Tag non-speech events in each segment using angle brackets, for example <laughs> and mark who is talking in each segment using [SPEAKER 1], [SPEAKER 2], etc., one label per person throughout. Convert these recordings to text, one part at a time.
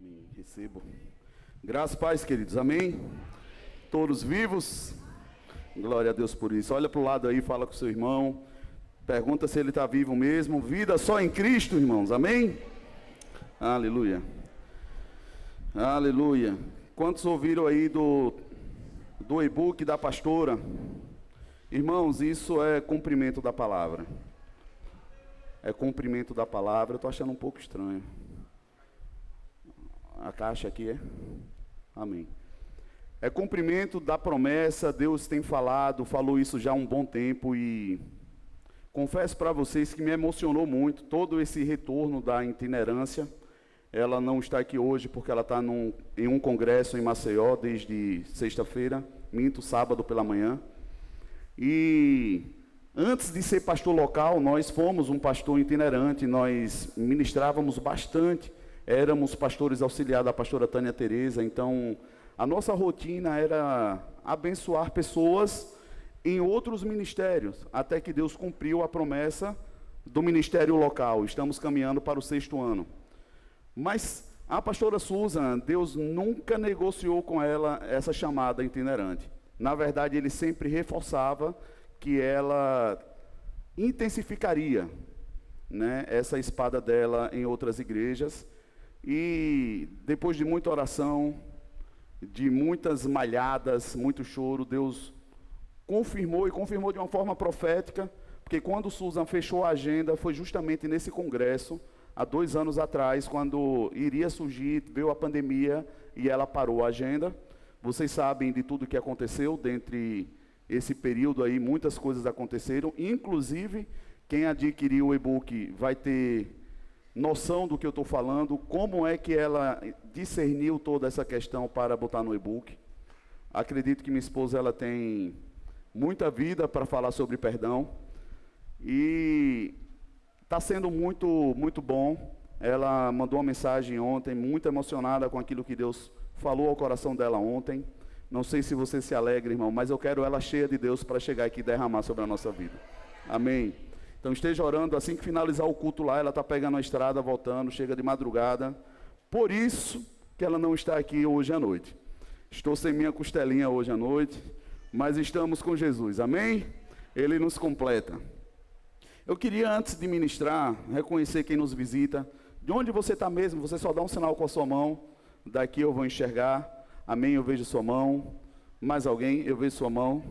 [SPEAKER 1] Amém. Recebo. Graças, pais queridos. Amém. Todos vivos. Glória a Deus por isso. Olha para o lado aí, fala com seu irmão. Pergunta se ele está vivo mesmo. Vida só em Cristo, irmãos. Amém. Aleluia. Aleluia. Quantos ouviram aí do, do e-book da pastora? Irmãos, isso é cumprimento da palavra. É cumprimento da palavra. Eu estou achando um pouco estranho. A caixa aqui é? Amém. É cumprimento da promessa, Deus tem falado, falou isso já há um bom tempo e confesso para vocês que me emocionou muito todo esse retorno da itinerância. Ela não está aqui hoje porque ela está num, em um congresso em Maceió desde sexta-feira, minto, sábado pela manhã. E antes de ser pastor local, nós fomos um pastor itinerante, nós ministrávamos bastante éramos pastores auxiliares da pastora Tânia Tereza, então a nossa rotina era abençoar pessoas em outros ministérios, até que Deus cumpriu a promessa do ministério local. Estamos caminhando para o sexto ano. Mas a pastora Susan, Deus nunca negociou com ela essa chamada itinerante. Na verdade, ele sempre reforçava que ela intensificaria né, essa espada dela em outras igrejas e depois de muita oração, de muitas malhadas, muito choro, Deus confirmou e confirmou de uma forma profética, porque quando Susan fechou a agenda, foi justamente nesse congresso, há dois anos atrás, quando iria surgir, veio a pandemia e ela parou a agenda. Vocês sabem de tudo que aconteceu dentre esse período aí, muitas coisas aconteceram, inclusive quem adquiriu o e-book vai ter noção do que eu estou falando, como é que ela discerniu toda essa questão para botar no e-book. Acredito que minha esposa ela tem muita vida para falar sobre perdão e está sendo muito muito bom. Ela mandou uma mensagem ontem, muito emocionada com aquilo que Deus falou ao coração dela ontem. Não sei se você se alegra, irmão, mas eu quero ela cheia de Deus para chegar aqui e derramar sobre a nossa vida. Amém. Então esteja orando, assim que finalizar o culto lá, ela está pegando a estrada, voltando, chega de madrugada. Por isso que ela não está aqui hoje à noite. Estou sem minha costelinha hoje à noite, mas estamos com Jesus, amém? Ele nos completa. Eu queria, antes de ministrar, reconhecer quem nos visita. De onde você está mesmo, você só dá um sinal com a sua mão. Daqui eu vou enxergar. Amém, eu vejo sua mão. Mais alguém? Eu vejo sua mão.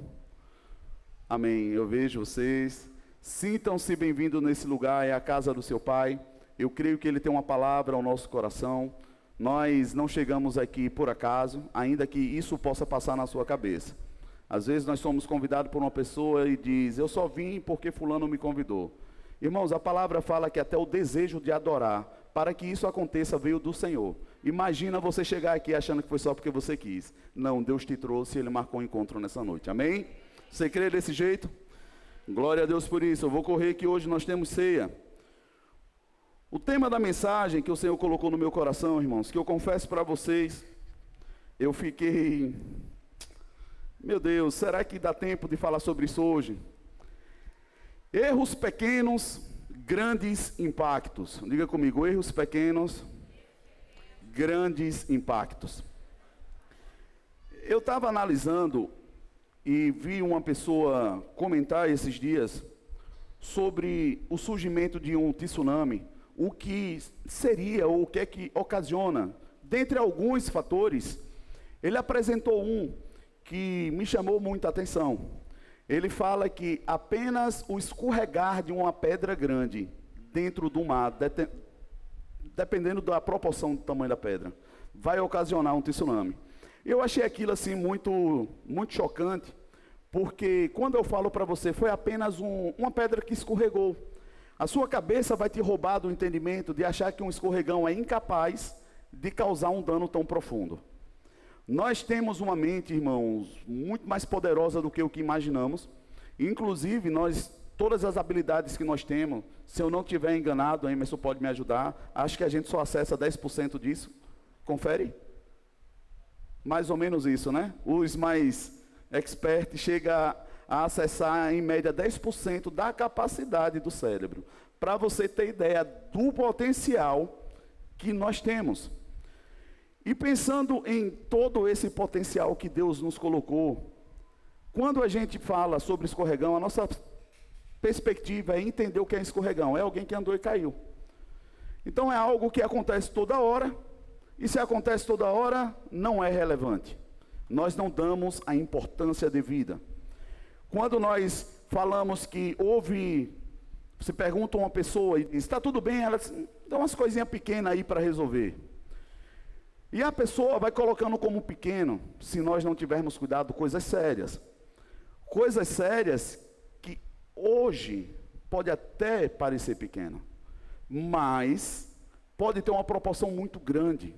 [SPEAKER 1] Amém, eu vejo vocês. Sintam-se bem-vindos nesse lugar, é a casa do seu Pai. Eu creio que Ele tem uma palavra ao nosso coração. Nós não chegamos aqui por acaso, ainda que isso possa passar na sua cabeça. Às vezes nós somos convidados por uma pessoa e diz: Eu só vim porque Fulano me convidou. Irmãos, a palavra fala que até o desejo de adorar, para que isso aconteça, veio do Senhor. Imagina você chegar aqui achando que foi só porque você quis. Não, Deus te trouxe Ele marcou um encontro nessa noite. Amém? Você crê desse jeito? Glória a Deus por isso. Eu vou correr que hoje nós temos ceia. O tema da mensagem que o Senhor colocou no meu coração, irmãos, que eu confesso para vocês, eu fiquei. Meu Deus, será que dá tempo de falar sobre isso hoje? Erros pequenos, grandes impactos. Diga comigo, erros pequenos, grandes impactos. Eu estava analisando e vi uma pessoa comentar esses dias sobre o surgimento de um tsunami, o que seria ou o que é que ocasiona. Dentre alguns fatores, ele apresentou um que me chamou muita atenção. Ele fala que apenas o escorregar de uma pedra grande dentro do mar, dependendo da proporção do tamanho da pedra, vai ocasionar um tsunami. Eu achei aquilo assim muito, muito chocante, porque quando eu falo para você, foi apenas um, uma pedra que escorregou. A sua cabeça vai te roubar do entendimento de achar que um escorregão é incapaz de causar um dano tão profundo. Nós temos uma mente, irmãos, muito mais poderosa do que o que imaginamos. Inclusive, nós todas as habilidades que nós temos, se eu não tiver enganado, Emerson pode me ajudar, acho que a gente só acessa 10% disso. Confere? Mais ou menos isso, né? Os mais experts chegam a acessar em média 10% da capacidade do cérebro. Para você ter ideia do potencial que nós temos. E pensando em todo esse potencial que Deus nos colocou, quando a gente fala sobre escorregão, a nossa perspectiva é entender o que é escorregão. É alguém que andou e caiu. Então é algo que acontece toda hora, e se acontece toda hora, não é relevante. Nós não damos a importância devida. Quando nós falamos que houve, você pergunta uma pessoa e diz, está tudo bem? Ela diz, dá umas coisinhas pequenas aí para resolver. E a pessoa vai colocando como pequeno, se nós não tivermos cuidado, coisas sérias. Coisas sérias que hoje pode até parecer pequeno, mas pode ter uma proporção muito grande,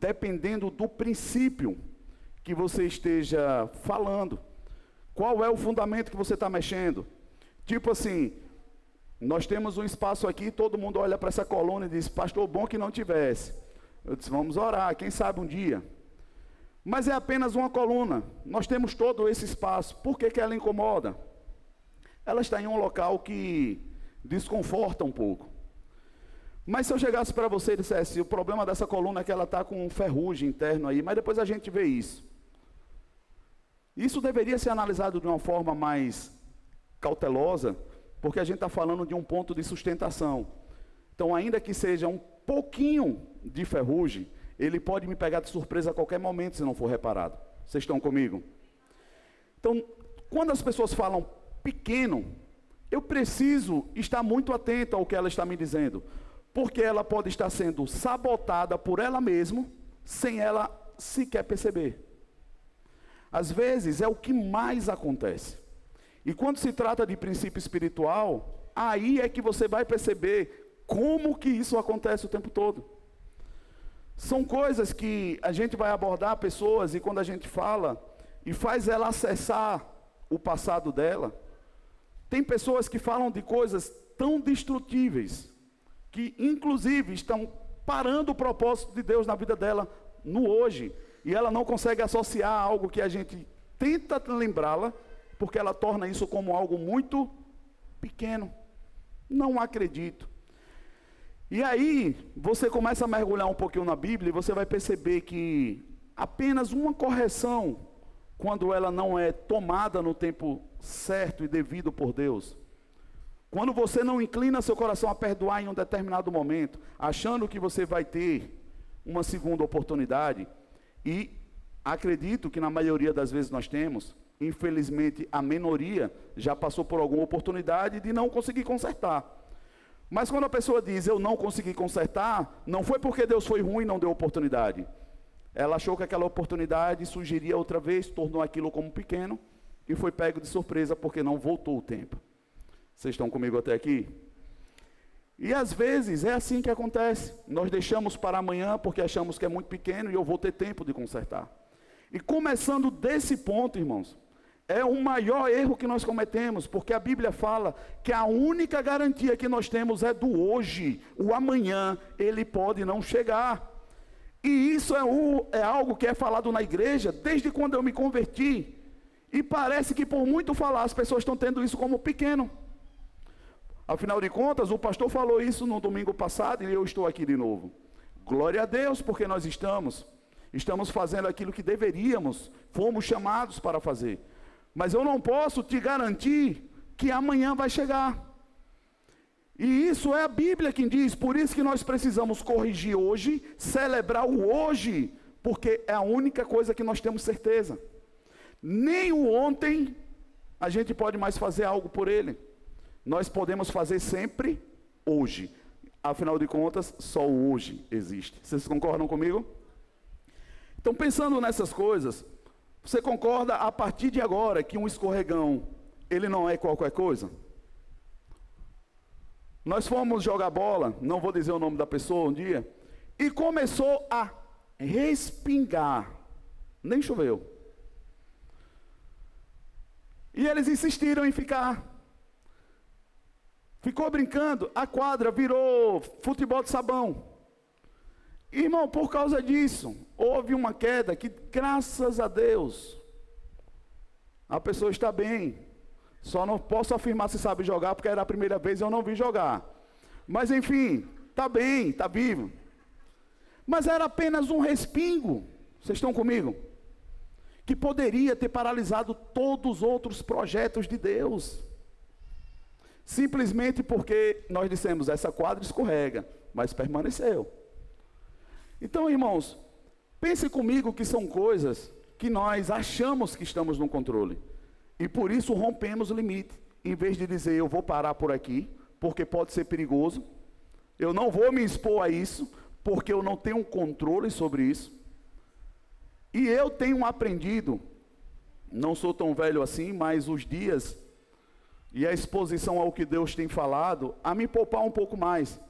[SPEAKER 1] dependendo do princípio que você esteja falando. Qual é o fundamento que você está mexendo? Tipo assim, nós temos um espaço aqui, todo mundo olha para essa coluna e diz, pastor, bom que não tivesse. Eu disse, vamos orar, quem sabe um dia. Mas é apenas uma coluna. Nós temos todo esse espaço. Por que, que ela incomoda? Ela está em um local que desconforta um pouco. Mas se eu chegasse para você e dissesse, o problema dessa coluna é que ela está com ferrugem interno aí, mas depois a gente vê isso. Isso deveria ser analisado de uma forma mais cautelosa, porque a gente está falando de um ponto de sustentação. Então, ainda que seja um pouquinho de ferrugem, ele pode me pegar de surpresa a qualquer momento se não for reparado. Vocês estão comigo? Então, quando as pessoas falam pequeno, eu preciso estar muito atento ao que ela está me dizendo, porque ela pode estar sendo sabotada por ela mesma, sem ela sequer perceber. Às vezes é o que mais acontece. E quando se trata de princípio espiritual, aí é que você vai perceber como que isso acontece o tempo todo? São coisas que a gente vai abordar pessoas e quando a gente fala e faz ela acessar o passado dela, tem pessoas que falam de coisas tão destrutíveis que inclusive estão parando o propósito de Deus na vida dela no hoje, e ela não consegue associar algo que a gente tenta lembrá-la, porque ela torna isso como algo muito pequeno. Não acredito. E aí, você começa a mergulhar um pouquinho na Bíblia e você vai perceber que apenas uma correção, quando ela não é tomada no tempo certo e devido por Deus, quando você não inclina seu coração a perdoar em um determinado momento, achando que você vai ter uma segunda oportunidade, e acredito que na maioria das vezes nós temos, infelizmente a minoria já passou por alguma oportunidade de não conseguir consertar. Mas quando a pessoa diz eu não consegui consertar, não foi porque Deus foi ruim e não deu oportunidade. Ela achou que aquela oportunidade surgiria outra vez, tornou aquilo como pequeno e foi pego de surpresa porque não voltou o tempo. Vocês estão comigo até aqui? E às vezes é assim que acontece. Nós deixamos para amanhã porque achamos que é muito pequeno e eu vou ter tempo de consertar. E começando desse ponto, irmãos, é o maior erro que nós cometemos, porque a Bíblia fala que a única garantia que nós temos é do hoje, o amanhã, ele pode não chegar. E isso é, o, é algo que é falado na igreja desde quando eu me converti. E parece que por muito falar, as pessoas estão tendo isso como pequeno. Afinal de contas, o pastor falou isso no domingo passado e eu estou aqui de novo. Glória a Deus, porque nós estamos. Estamos fazendo aquilo que deveríamos, fomos chamados para fazer. Mas eu não posso te garantir que amanhã vai chegar. E isso é a Bíblia quem diz, por isso que nós precisamos corrigir hoje, celebrar o hoje, porque é a única coisa que nós temos certeza. Nem o ontem a gente pode mais fazer algo por ele. Nós podemos fazer sempre hoje. Afinal de contas, só o hoje existe. Vocês concordam comigo? Então, pensando nessas coisas, você concorda a partir de agora que um escorregão ele não é qualquer coisa? Nós fomos jogar bola, não vou dizer o nome da pessoa um dia, e começou a respingar. Nem choveu. E eles insistiram em ficar. Ficou brincando, a quadra virou futebol de sabão. Irmão, por causa disso, houve uma queda que, graças a Deus, a pessoa está bem. Só não posso afirmar se sabe jogar, porque era a primeira vez e eu não vi jogar. Mas enfim, está bem, está vivo. Mas era apenas um respingo. Vocês estão comigo? Que poderia ter paralisado todos os outros projetos de Deus. Simplesmente porque nós dissemos, essa quadra escorrega, mas permaneceu. Então, irmãos, pense comigo que são coisas que nós achamos que estamos no controle. E por isso rompemos o limite. Em vez de dizer, eu vou parar por aqui, porque pode ser perigoso, eu não vou me expor a isso, porque eu não tenho controle sobre isso. E eu tenho aprendido, não sou tão velho assim, mas os dias e a exposição ao que Deus tem falado, a me poupar um pouco mais.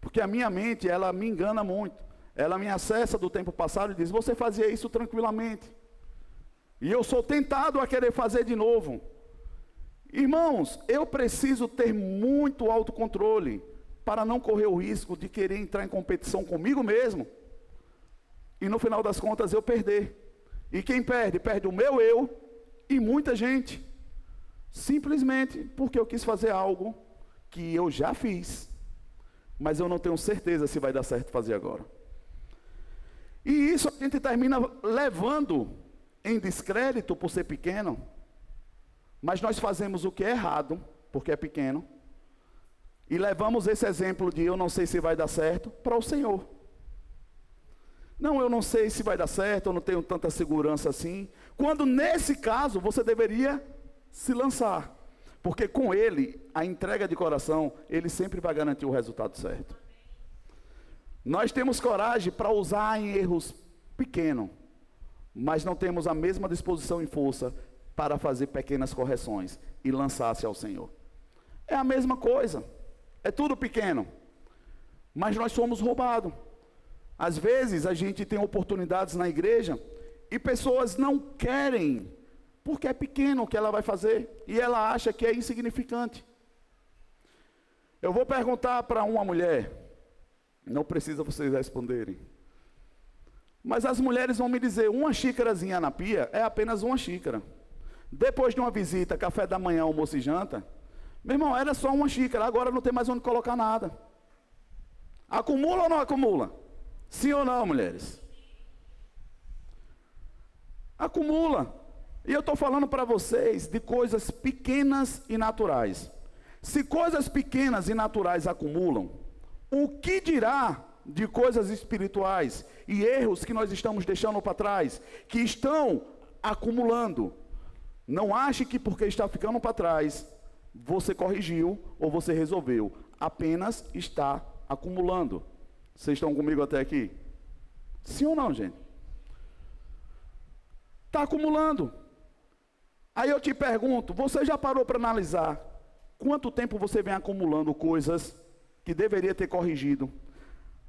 [SPEAKER 1] Porque a minha mente, ela me engana muito. Ela me acessa do tempo passado e diz: Você fazia isso tranquilamente. E eu sou tentado a querer fazer de novo. Irmãos, eu preciso ter muito autocontrole para não correr o risco de querer entrar em competição comigo mesmo e no final das contas eu perder. E quem perde? Perde o meu eu e muita gente. Simplesmente porque eu quis fazer algo que eu já fiz, mas eu não tenho certeza se vai dar certo fazer agora. E isso a gente termina levando em descrédito por ser pequeno, mas nós fazemos o que é errado, porque é pequeno, e levamos esse exemplo de eu não sei se vai dar certo para o Senhor. Não, eu não sei se vai dar certo, eu não tenho tanta segurança assim. Quando nesse caso você deveria se lançar. Porque com ele, a entrega de coração, ele sempre vai garantir o resultado certo. Nós temos coragem para usar em erros pequenos, mas não temos a mesma disposição e força para fazer pequenas correções e lançar-se ao Senhor. É a mesma coisa, é tudo pequeno, mas nós somos roubados. Às vezes a gente tem oportunidades na igreja e pessoas não querem porque é pequeno o que ela vai fazer e ela acha que é insignificante. Eu vou perguntar para uma mulher, não precisa vocês responderem. Mas as mulheres vão me dizer: uma xícarazinha na pia é apenas uma xícara. Depois de uma visita, café da manhã, almoço e janta, meu irmão, era só uma xícara, agora não tem mais onde colocar nada. Acumula ou não acumula? Sim ou não, mulheres? Acumula. E eu estou falando para vocês de coisas pequenas e naturais. Se coisas pequenas e naturais acumulam, o que dirá de coisas espirituais e erros que nós estamos deixando para trás, que estão acumulando? Não ache que porque está ficando para trás, você corrigiu ou você resolveu. Apenas está acumulando. Vocês estão comigo até aqui? Sim ou não, gente? Está acumulando. Aí eu te pergunto: você já parou para analisar quanto tempo você vem acumulando coisas que deveria ter corrigido,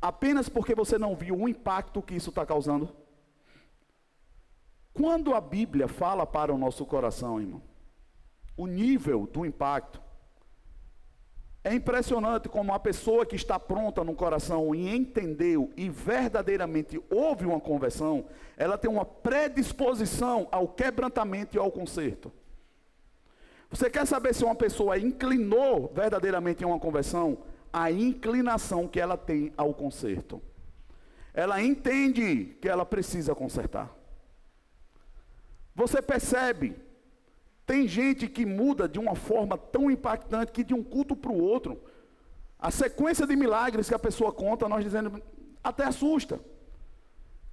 [SPEAKER 1] apenas porque você não viu o impacto que isso está causando? Quando a Bíblia fala para o nosso coração, irmão, o nível do impacto, é impressionante como a pessoa que está pronta no coração e entendeu e verdadeiramente houve uma conversão, ela tem uma predisposição ao quebrantamento e ao conserto. Você quer saber se uma pessoa inclinou verdadeiramente em uma conversão? A inclinação que ela tem ao conserto. Ela entende que ela precisa consertar. Você percebe tem gente que muda de uma forma tão impactante que de um culto para o outro, a sequência de milagres que a pessoa conta, nós dizendo, até assusta.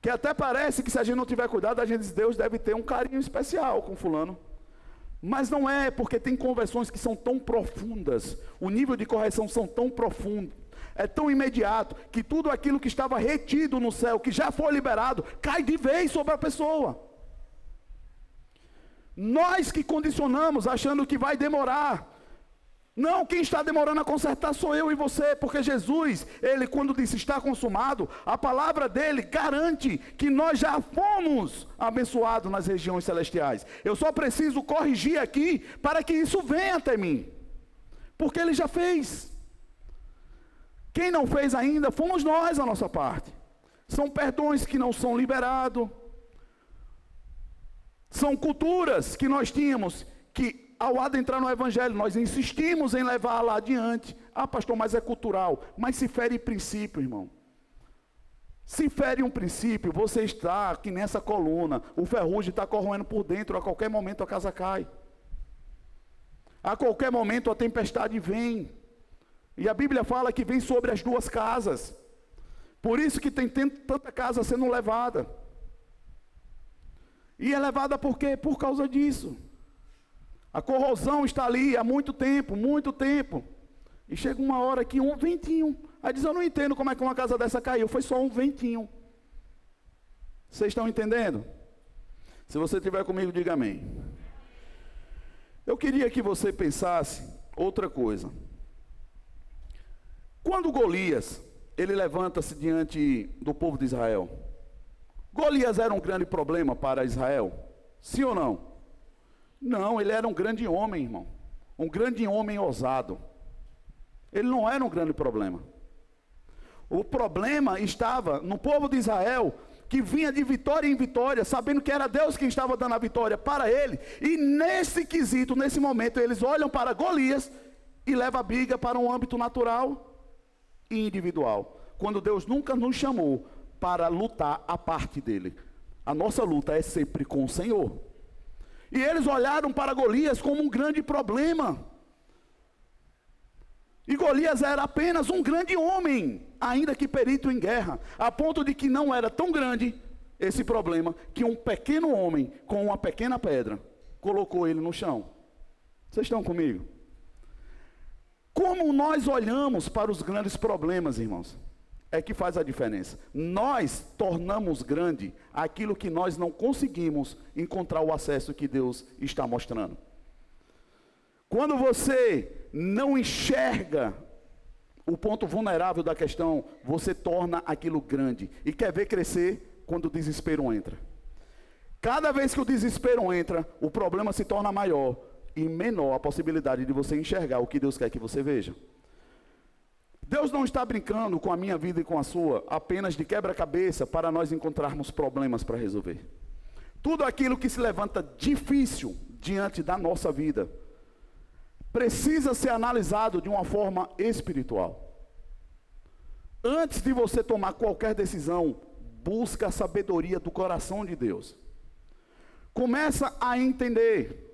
[SPEAKER 1] Que até parece que se a gente não tiver cuidado, a gente diz, Deus deve ter um carinho especial com fulano. Mas não é, porque tem conversões que são tão profundas, o nível de correção são tão profundo, é tão imediato, que tudo aquilo que estava retido no céu, que já foi liberado, cai de vez sobre a pessoa. Nós que condicionamos achando que vai demorar. Não, quem está demorando a consertar sou eu e você, porque Jesus, ele quando disse está consumado, a palavra dele garante que nós já fomos abençoados nas regiões celestiais. Eu só preciso corrigir aqui para que isso venha até mim. Porque ele já fez. Quem não fez ainda, fomos nós a nossa parte. São perdões que não são liberados são culturas que nós tínhamos que, ao adentrar no Evangelho, nós insistimos em levar lá adiante. Ah, pastor, mas é cultural. Mas se fere princípio, irmão. Se fere um princípio, você está aqui nessa coluna, o ferrugem está corroendo por dentro, a qualquer momento a casa cai. A qualquer momento a tempestade vem. E a Bíblia fala que vem sobre as duas casas. Por isso que tem tanta casa sendo levada. E é levada por quê? Por causa disso. A corrosão está ali há muito tempo, muito tempo. E chega uma hora que um ventinho. Aí diz: Eu não entendo como é que uma casa dessa caiu. Foi só um ventinho. Vocês estão entendendo? Se você estiver comigo, diga amém. Eu queria que você pensasse outra coisa. Quando Golias, ele levanta-se diante do povo de Israel. Golias era um grande problema para Israel? Sim ou não? Não, ele era um grande homem, irmão. Um grande homem ousado. Ele não era um grande problema. O problema estava no povo de Israel, que vinha de vitória em vitória, sabendo que era Deus quem estava dando a vitória para ele. E nesse quesito, nesse momento, eles olham para Golias e levam a briga para um âmbito natural e individual. Quando Deus nunca nos chamou para lutar a parte dele. A nossa luta é sempre com o Senhor. E eles olharam para Golias como um grande problema. E Golias era apenas um grande homem, ainda que perito em guerra, a ponto de que não era tão grande esse problema que um pequeno homem com uma pequena pedra colocou ele no chão. Vocês estão comigo? Como nós olhamos para os grandes problemas, irmãos, é que faz a diferença. Nós tornamos grande aquilo que nós não conseguimos encontrar o acesso que Deus está mostrando. Quando você não enxerga o ponto vulnerável da questão, você torna aquilo grande e quer ver crescer quando o desespero entra. Cada vez que o desespero entra, o problema se torna maior e menor a possibilidade de você enxergar o que Deus quer que você veja. Deus não está brincando com a minha vida e com a sua apenas de quebra-cabeça para nós encontrarmos problemas para resolver. Tudo aquilo que se levanta difícil diante da nossa vida, precisa ser analisado de uma forma espiritual. Antes de você tomar qualquer decisão, busca a sabedoria do coração de Deus. Começa a entender.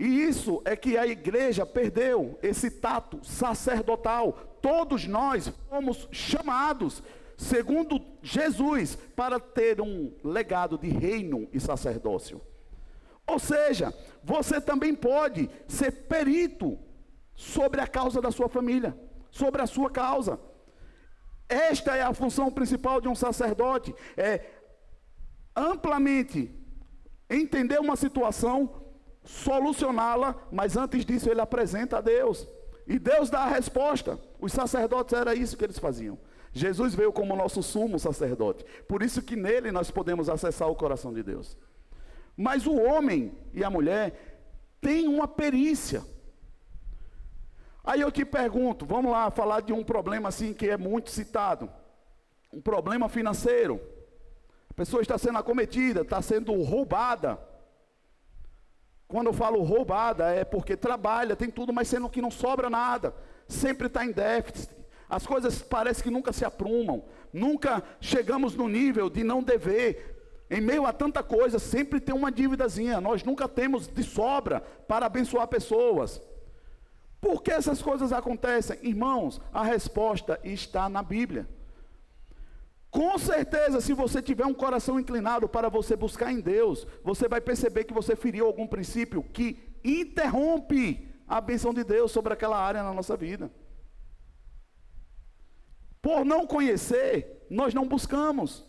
[SPEAKER 1] E isso é que a igreja perdeu esse tato sacerdotal. Todos nós fomos chamados, segundo Jesus, para ter um legado de reino e sacerdócio. Ou seja, você também pode ser perito sobre a causa da sua família, sobre a sua causa. Esta é a função principal de um sacerdote, é amplamente entender uma situação, solucioná-la, mas antes disso ele apresenta a Deus. E Deus dá a resposta. Os sacerdotes era isso que eles faziam. Jesus veio como nosso sumo sacerdote. Por isso que nele nós podemos acessar o coração de Deus. Mas o homem e a mulher têm uma perícia. Aí eu te pergunto, vamos lá falar de um problema assim que é muito citado. Um problema financeiro. A pessoa está sendo acometida, está sendo roubada. Quando eu falo roubada, é porque trabalha, tem tudo, mas sendo que não sobra nada. Sempre está em déficit. As coisas parecem que nunca se aprumam. Nunca chegamos no nível de não dever. Em meio a tanta coisa, sempre tem uma dívidazinha. Nós nunca temos de sobra para abençoar pessoas. Por que essas coisas acontecem? Irmãos, a resposta está na Bíblia. Com certeza, se você tiver um coração inclinado para você buscar em Deus, você vai perceber que você feriu algum princípio que interrompe a benção de Deus sobre aquela área na nossa vida. Por não conhecer, nós não buscamos.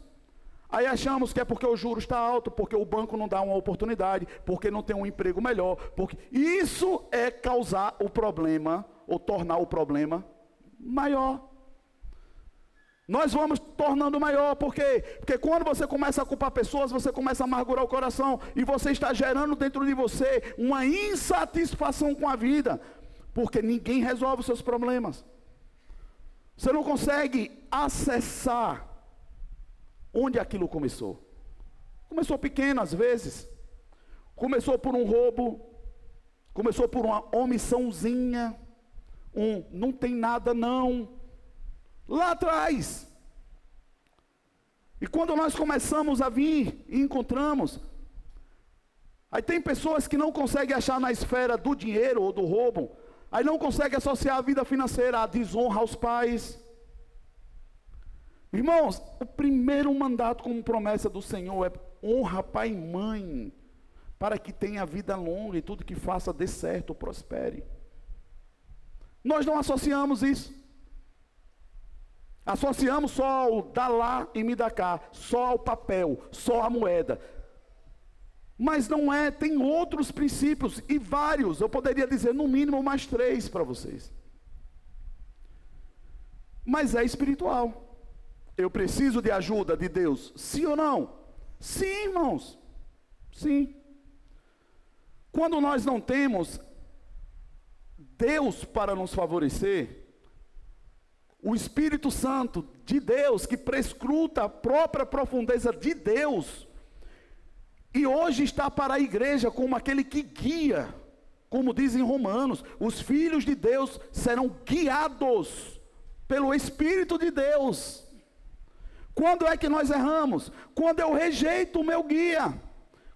[SPEAKER 1] Aí achamos que é porque o juro está alto, porque o banco não dá uma oportunidade, porque não tem um emprego melhor, porque isso é causar o problema ou tornar o problema maior. Nós vamos tornando maior, por quê? Porque quando você começa a culpar pessoas, você começa a amargurar o coração e você está gerando dentro de você uma insatisfação com a vida, porque ninguém resolve os seus problemas. Você não consegue acessar Onde aquilo começou? Começou pequeno às vezes. Começou por um roubo. Começou por uma omissãozinha. Um não tem nada não. Lá atrás. E quando nós começamos a vir e encontramos, aí tem pessoas que não conseguem achar na esfera do dinheiro ou do roubo, aí não conseguem associar a vida financeira à desonra aos pais. Irmãos, o primeiro mandato como promessa do Senhor é honra pai e mãe, para que tenha vida longa e tudo que faça dê certo, prospere. Nós não associamos isso. Associamos só ao dar lá e me dar cá, só ao papel, só à moeda. Mas não é, tem outros princípios e vários, eu poderia dizer no mínimo mais três para vocês. Mas é espiritual. Eu preciso de ajuda de Deus, sim ou não? Sim, irmãos. Sim. Quando nós não temos Deus para nos favorecer, o Espírito Santo de Deus, que prescruta a própria profundeza de Deus, e hoje está para a igreja como aquele que guia, como dizem Romanos, os filhos de Deus serão guiados pelo Espírito de Deus. Quando é que nós erramos? Quando eu rejeito o meu guia,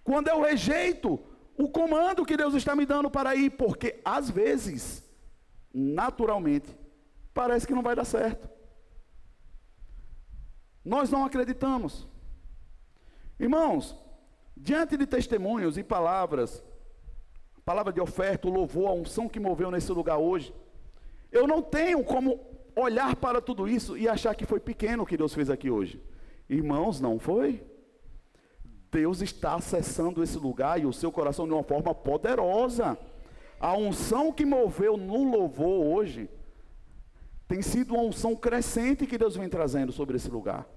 [SPEAKER 1] quando eu rejeito o comando que Deus está me dando para ir, porque às vezes, naturalmente, parece que não vai dar certo. Nós não acreditamos. Irmãos, diante de testemunhos e palavras, palavra de oferta, o louvor, a unção que moveu nesse lugar hoje, eu não tenho como olhar para tudo isso e achar que foi pequeno o que Deus fez aqui hoje. Irmãos, não foi. Deus está acessando esse lugar e o seu coração de uma forma poderosa. A unção que moveu no louvor hoje tem sido uma unção crescente que Deus vem trazendo sobre esse lugar.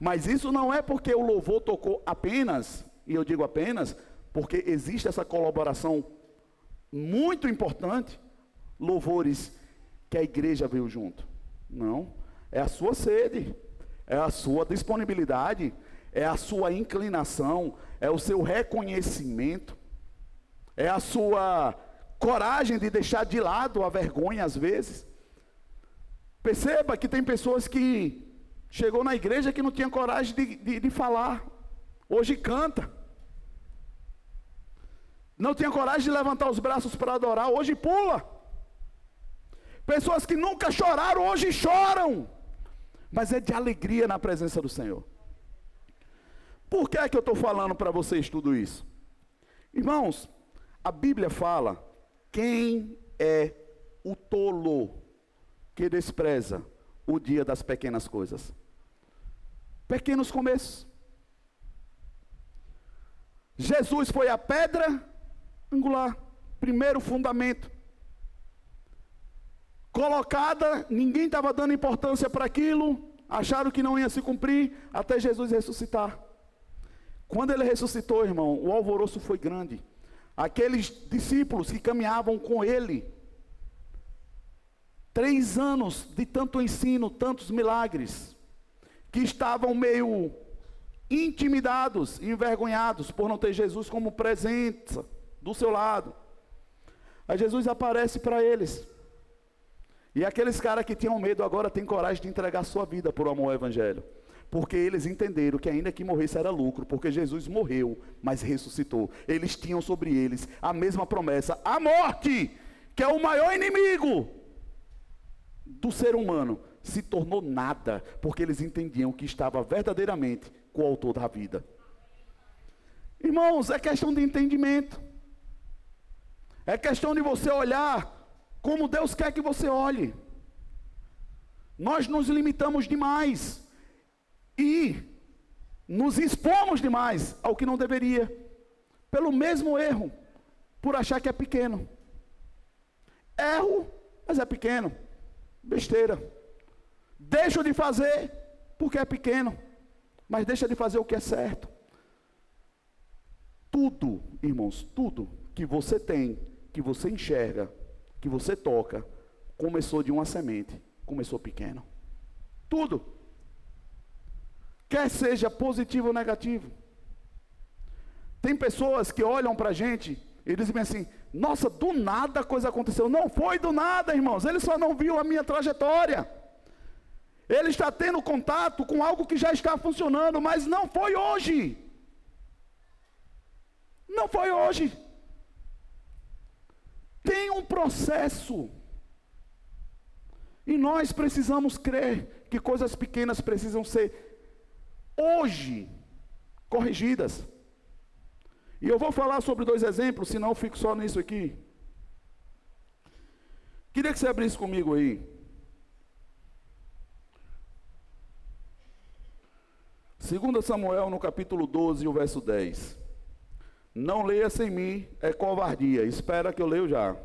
[SPEAKER 1] Mas isso não é porque o louvor tocou apenas, e eu digo apenas, porque existe essa colaboração muito importante, louvores que a igreja veio junto. Não, é a sua sede, é a sua disponibilidade, é a sua inclinação, é o seu reconhecimento, é a sua coragem de deixar de lado a vergonha às vezes. Perceba que tem pessoas que chegou na igreja que não tinha coragem de, de, de falar, hoje canta. Não tinha coragem de levantar os braços para adorar, hoje pula. Pessoas que nunca choraram, hoje choram. Mas é de alegria na presença do Senhor. Por que é que eu estou falando para vocês tudo isso? Irmãos, a Bíblia fala: quem é o tolo que despreza o dia das pequenas coisas? Pequenos começos. Jesus foi a pedra angular, primeiro fundamento colocada, ninguém estava dando importância para aquilo, acharam que não ia se cumprir, até Jesus ressuscitar. Quando ele ressuscitou, irmão, o alvoroço foi grande. Aqueles discípulos que caminhavam com ele, três anos de tanto ensino, tantos milagres, que estavam meio intimidados, envergonhados por não ter Jesus como presença do seu lado. Aí Jesus aparece para eles. E aqueles caras que tinham medo agora têm coragem de entregar sua vida por amor ao Evangelho. Porque eles entenderam que ainda que morresse era lucro, porque Jesus morreu, mas ressuscitou. Eles tinham sobre eles a mesma promessa, a morte, que é o maior inimigo do ser humano, se tornou nada, porque eles entendiam que estava verdadeiramente com o autor da vida. Irmãos, é questão de entendimento. É questão de você olhar como Deus quer que você olhe. Nós nos limitamos demais e nos expomos demais ao que não deveria, pelo mesmo erro, por achar que é pequeno. Erro, mas é pequeno, besteira. Deixo de fazer porque é pequeno, mas deixa de fazer o que é certo. Tudo, irmãos, tudo que você tem, que você enxerga, que você toca começou de uma semente, começou pequeno. Tudo. Quer seja positivo ou negativo. Tem pessoas que olham para a gente e dizem assim: Nossa, do nada a coisa aconteceu. Não foi do nada, irmãos. Ele só não viu a minha trajetória. Ele está tendo contato com algo que já está funcionando, mas não foi hoje. Não foi hoje. Tem um processo. E nós precisamos crer que coisas pequenas precisam ser hoje corrigidas. E eu vou falar sobre dois exemplos, senão eu fico só nisso aqui. Queria que você abrisse comigo aí. Segunda Samuel no capítulo 12, o verso 10. Não leia sem mim, é covardia. Espera que eu leio já.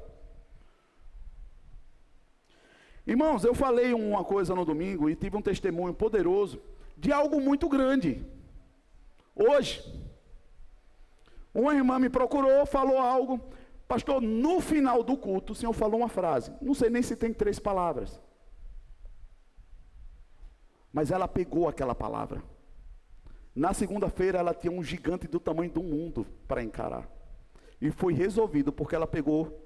[SPEAKER 1] Irmãos, eu falei uma coisa no domingo e tive um testemunho poderoso de algo muito grande. Hoje, uma irmã me procurou, falou algo. Pastor, no final do culto, o senhor falou uma frase. Não sei nem se tem três palavras. Mas ela pegou aquela palavra. Na segunda-feira ela tinha um gigante do tamanho do mundo para encarar. E foi resolvido porque ela pegou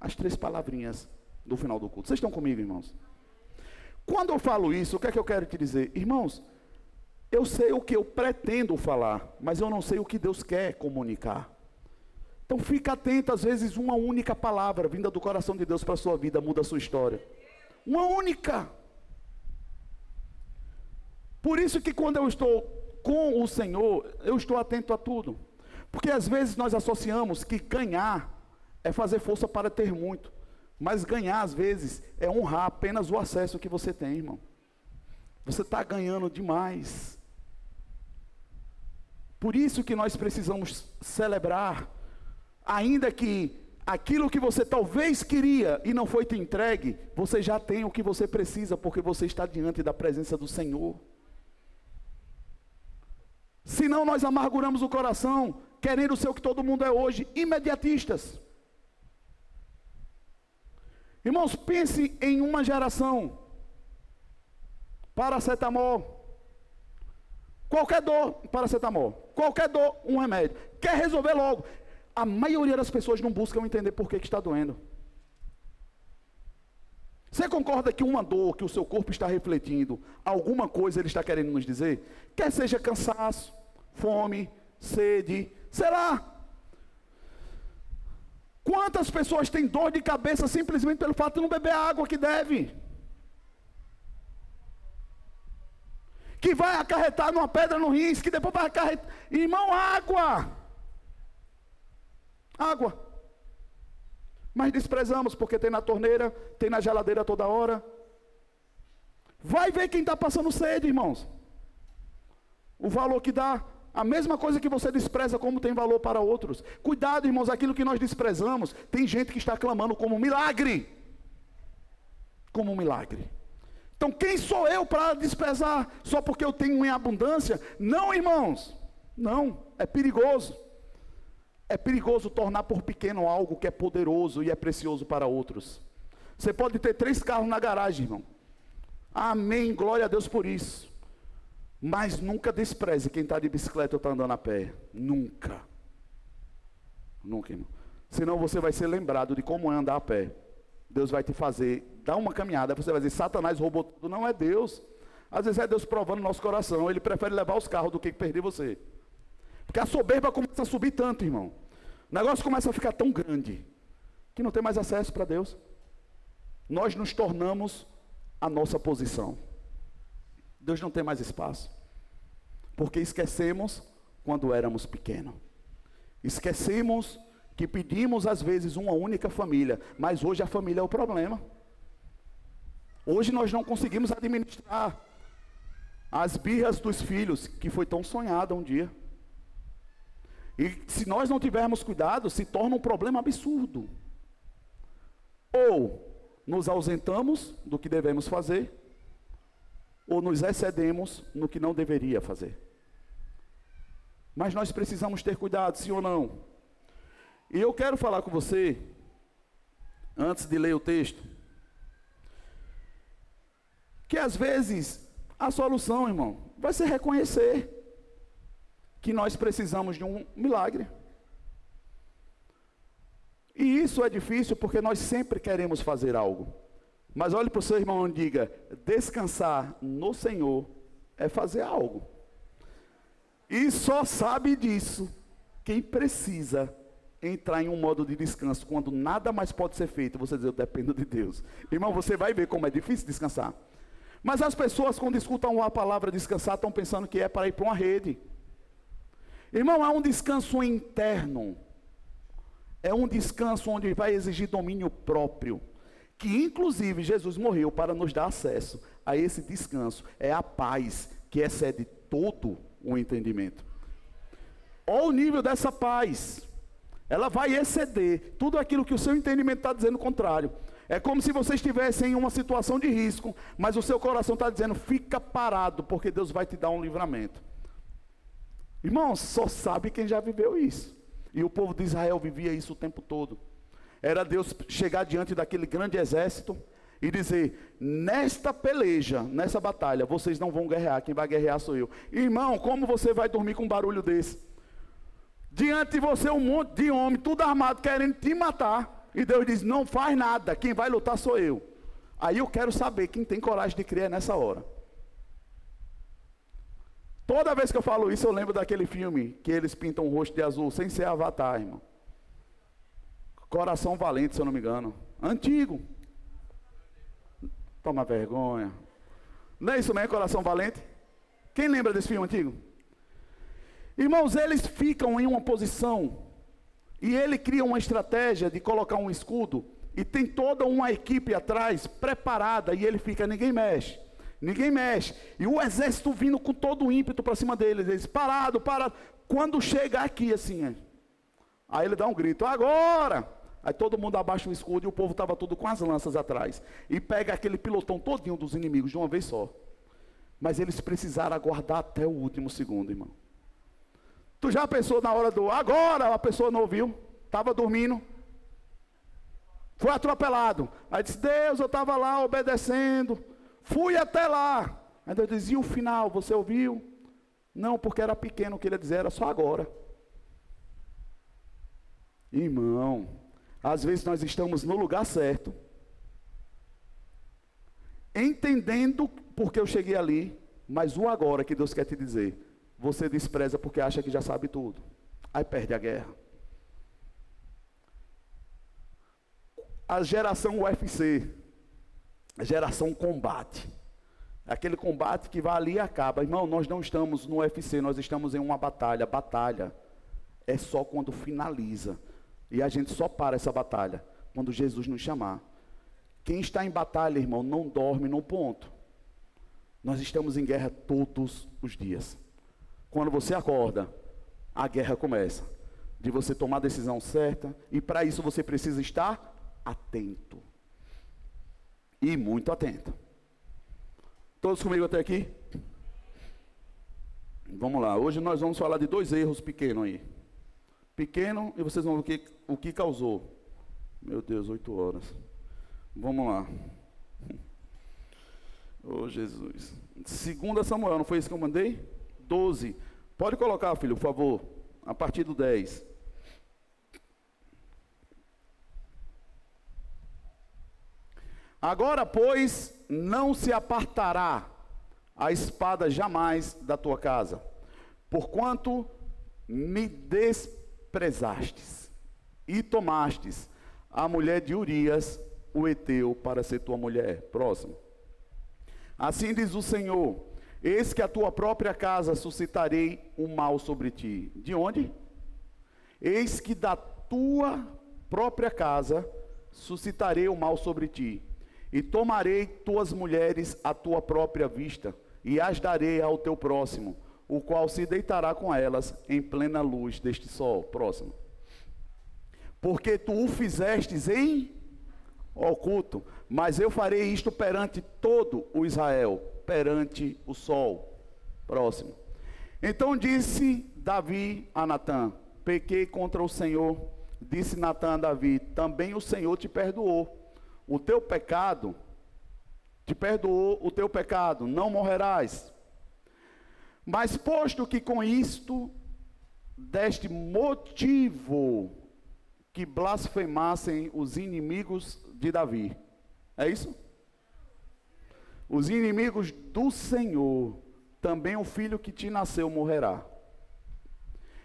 [SPEAKER 1] as três palavrinhas do final do culto. Vocês estão comigo, irmãos? Quando eu falo isso, o que é que eu quero te dizer? Irmãos, eu sei o que eu pretendo falar, mas eu não sei o que Deus quer comunicar. Então fica atento, às vezes uma única palavra vinda do coração de Deus para a sua vida muda a sua história. Uma única. Por isso que quando eu estou com o Senhor, eu estou atento a tudo. Porque às vezes nós associamos que ganhar é fazer força para ter muito. Mas ganhar, às vezes, é honrar apenas o acesso que você tem, irmão. Você está ganhando demais. Por isso que nós precisamos celebrar, ainda que aquilo que você talvez queria e não foi te entregue, você já tem o que você precisa, porque você está diante da presença do Senhor. Senão nós amarguramos o coração, querendo ser o que todo mundo é hoje, imediatistas. Irmãos, pense em uma geração. Paracetamol. Qualquer dor, paracetamol. Qualquer dor, um remédio. Quer resolver logo. A maioria das pessoas não buscam entender por que, que está doendo. Você concorda que uma dor que o seu corpo está refletindo, alguma coisa ele está querendo nos dizer? Quer seja cansaço, fome, sede, sei lá. Quantas pessoas têm dor de cabeça simplesmente pelo fato de não beber a água que deve? Que vai acarretar numa pedra no rins, que depois vai acarretar. Irmão, água! Água. Mas desprezamos porque tem na torneira, tem na geladeira toda hora. Vai ver quem está passando sede, irmãos. O valor que dá. A mesma coisa que você despreza, como tem valor para outros. Cuidado, irmãos, aquilo que nós desprezamos, tem gente que está clamando como um milagre. Como um milagre. Então, quem sou eu para desprezar só porque eu tenho em abundância? Não, irmãos. Não, é perigoso. É perigoso tornar por pequeno algo que é poderoso e é precioso para outros. Você pode ter três carros na garagem, irmão. Amém, glória a Deus por isso. Mas nunca despreze quem está de bicicleta ou está andando a pé. Nunca. Nunca, irmão. Senão você vai ser lembrado de como é andar a pé. Deus vai te fazer dar uma caminhada, você vai dizer, Satanás roubou tudo. Não é Deus. Às vezes é Deus provando no nosso coração. Ele prefere levar os carros do que perder você. Porque a soberba começa a subir tanto, irmão. O negócio começa a ficar tão grande que não tem mais acesso para Deus. Nós nos tornamos a nossa posição. Deus não tem mais espaço. Porque esquecemos quando éramos pequenos. Esquecemos que pedimos às vezes uma única família, mas hoje a família é o problema. Hoje nós não conseguimos administrar as birras dos filhos, que foi tão sonhada um dia. E se nós não tivermos cuidado, se torna um problema absurdo. Ou nos ausentamos do que devemos fazer, ou nos excedemos no que não deveria fazer. Mas nós precisamos ter cuidado, sim ou não? E eu quero falar com você, antes de ler o texto, que às vezes a solução, irmão, vai ser reconhecer que nós precisamos de um milagre. E isso é difícil porque nós sempre queremos fazer algo. Mas olhe para o seu irmão e diga: descansar no Senhor é fazer algo. E só sabe disso quem precisa entrar em um modo de descanso quando nada mais pode ser feito. Você diz: Eu dependo de Deus. Irmão, você vai ver como é difícil descansar. Mas as pessoas, quando escutam a palavra descansar, estão pensando que é para ir para uma rede. Irmão, é um descanso interno. É um descanso onde vai exigir domínio próprio que inclusive Jesus morreu para nos dar acesso a esse descanso, é a paz que excede todo o entendimento. Olha o nível dessa paz. Ela vai exceder tudo aquilo que o seu entendimento está dizendo contrário. É como se você estivesse em uma situação de risco, mas o seu coração está dizendo: fica parado, porque Deus vai te dar um livramento. Irmãos, só sabe quem já viveu isso. E o povo de Israel vivia isso o tempo todo era Deus chegar diante daquele grande exército e dizer: nesta peleja, nessa batalha, vocês não vão guerrear, quem vai guerrear sou eu. Irmão, como você vai dormir com um barulho desse? Diante de você, um monte de homem, tudo armado, querendo te matar. E Deus diz: não faz nada, quem vai lutar sou eu. Aí eu quero saber quem tem coragem de criar nessa hora. Toda vez que eu falo isso, eu lembro daquele filme que eles pintam o rosto de azul, sem ser avatar, irmão. Coração Valente, se eu não me engano. Antigo. Toma vergonha. Não é isso mesmo, Coração Valente? Quem lembra desse filme antigo? Irmãos, eles ficam em uma posição e ele cria uma estratégia de colocar um escudo e tem toda uma equipe atrás preparada e ele fica, ninguém mexe. Ninguém mexe. E o exército vindo com todo o ímpeto para cima deles. Eles, parado, parado. Quando chega aqui assim, aí ele dá um grito, agora! Aí todo mundo abaixa o escudo e o povo estava tudo com as lanças atrás. E pega aquele pilotão todinho dos inimigos de uma vez só. Mas eles precisaram aguardar até o último segundo, irmão. Tu já pensou na hora do agora? A pessoa não ouviu, estava dormindo. Foi atropelado. Aí disse: Deus, eu estava lá obedecendo. Fui até lá. Aí Deus dizia: o final, você ouviu? Não, porque era pequeno o que ele ia dizer, era só agora. Irmão, às vezes nós estamos no lugar certo, entendendo porque eu cheguei ali, mas o agora que Deus quer te dizer, você despreza porque acha que já sabe tudo. Aí perde a guerra. A geração UFC, a geração combate. Aquele combate que vai ali e acaba. Irmão, nós não estamos no UFC, nós estamos em uma batalha. Batalha é só quando finaliza. E a gente só para essa batalha quando Jesus nos chamar. Quem está em batalha, irmão, não dorme no ponto. Nós estamos em guerra todos os dias. Quando você acorda, a guerra começa. De você tomar a decisão certa, e para isso você precisa estar atento. E muito atento. Todos comigo até aqui? Vamos lá, hoje nós vamos falar de dois erros pequenos aí pequeno e vocês vão ver o que, o que causou. Meu Deus, oito horas. Vamos lá. <laughs> Oh, Jesus. Segunda Samuel, não foi isso que eu mandei? Doze. Pode colocar, filho, por favor. A partir do 10. Agora, pois, não se apartará a espada jamais da tua casa, porquanto me des prezastes e tomastes a mulher de Urias, o Eteu, para ser tua mulher. Próximo. Assim diz o Senhor: Eis que a tua própria casa suscitarei um mal sobre ti. De onde? Eis que da tua própria casa suscitarei o um mal sobre ti, e tomarei tuas mulheres à tua própria vista, e as darei ao teu próximo o qual se deitará com elas em plena luz deste sol. Próximo. Porque tu o fizestes em oculto, mas eu farei isto perante todo o Israel, perante o sol. Próximo. Então disse Davi a Natã: Pequei contra o Senhor. Disse Natã a Davi: Também o Senhor te perdoou. O teu pecado te perdoou o teu pecado, não morrerás. Mas posto que com isto deste motivo que blasfemassem os inimigos de Davi. É isso? Os inimigos do Senhor, também o filho que te nasceu morrerá.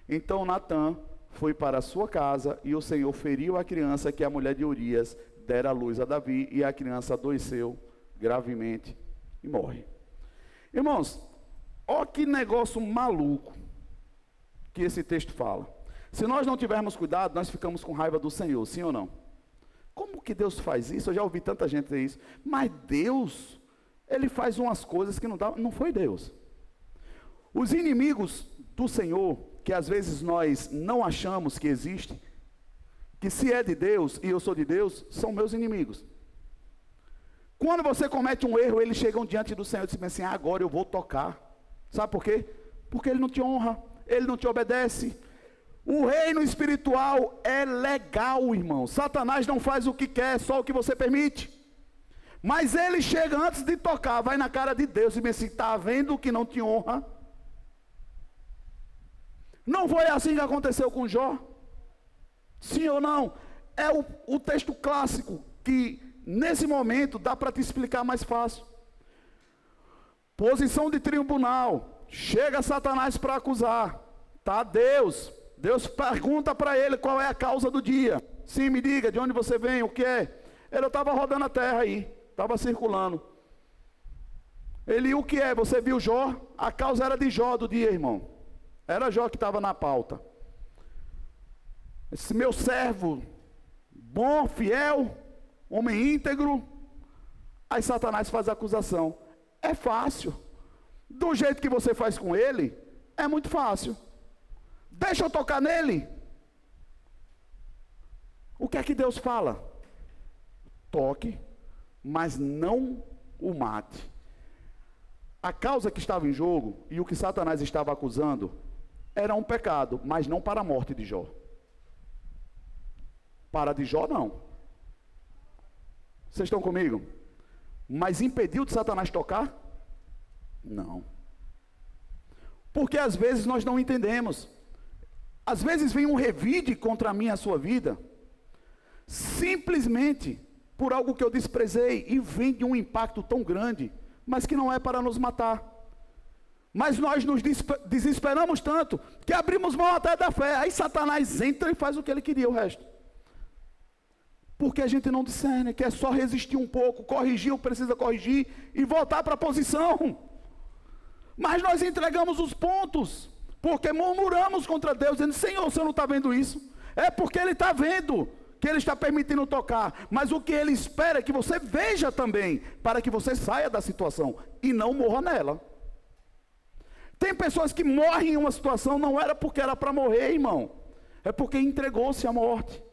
[SPEAKER 1] Então Natã foi para sua casa e o Senhor feriu a criança que a mulher de Urias dera a luz a Davi e a criança adoeceu gravemente e morre. Irmãos, olha que negócio maluco que esse texto fala. Se nós não tivermos cuidado, nós ficamos com raiva do Senhor, sim ou não? Como que Deus faz isso? Eu já ouvi tanta gente dizer isso. Mas Deus, Ele faz umas coisas que não dá. Não foi Deus. Os inimigos do Senhor, que às vezes nós não achamos que existe, que se é de Deus e eu sou de Deus, são meus inimigos. Quando você comete um erro, eles chegam diante do Senhor e dizem assim: ah, agora eu vou tocar. Sabe por quê? Porque ele não te honra, ele não te obedece. O reino espiritual é legal, irmão. Satanás não faz o que quer, só o que você permite. Mas ele chega antes de tocar, vai na cara de Deus e diz assim: está vendo que não te honra? Não foi assim que aconteceu com Jó? Sim ou não? É o, o texto clássico que Nesse momento dá para te explicar mais fácil. Posição de tribunal. Chega Satanás para acusar. Tá Deus. Deus pergunta para ele qual é a causa do dia. Sim, me diga de onde você vem, o que é. Ele estava rodando a terra aí, estava circulando. Ele, o que é? Você viu Jó? A causa era de Jó do dia, irmão. Era Jó que estava na pauta. Esse meu servo, bom, fiel, homem íntegro. Aí Satanás faz a acusação. É fácil. Do jeito que você faz com ele, é muito fácil. Deixa eu tocar nele. O que é que Deus fala? Toque, mas não o mate. A causa que estava em jogo e o que Satanás estava acusando era um pecado, mas não para a morte de Jó. Para de Jó, não. Vocês estão comigo? Mas impediu de Satanás tocar? Não. Porque às vezes nós não entendemos. Às vezes vem um revide contra minha a sua vida, simplesmente por algo que eu desprezei e vem de um impacto tão grande, mas que não é para nos matar. Mas nós nos desesperamos tanto que abrimos mão até da fé. Aí Satanás entra e faz o que ele queria o resto. Porque a gente não discerne, que é só resistir um pouco, corrigir o que precisa corrigir e voltar para a posição. Mas nós entregamos os pontos, porque murmuramos contra Deus, dizendo: Senhor, você não está vendo isso? É porque Ele está vendo que Ele está permitindo tocar, mas o que Ele espera é que você veja também, para que você saia da situação e não morra nela. Tem pessoas que morrem em uma situação, não era porque era para morrer, irmão, é porque entregou-se à morte.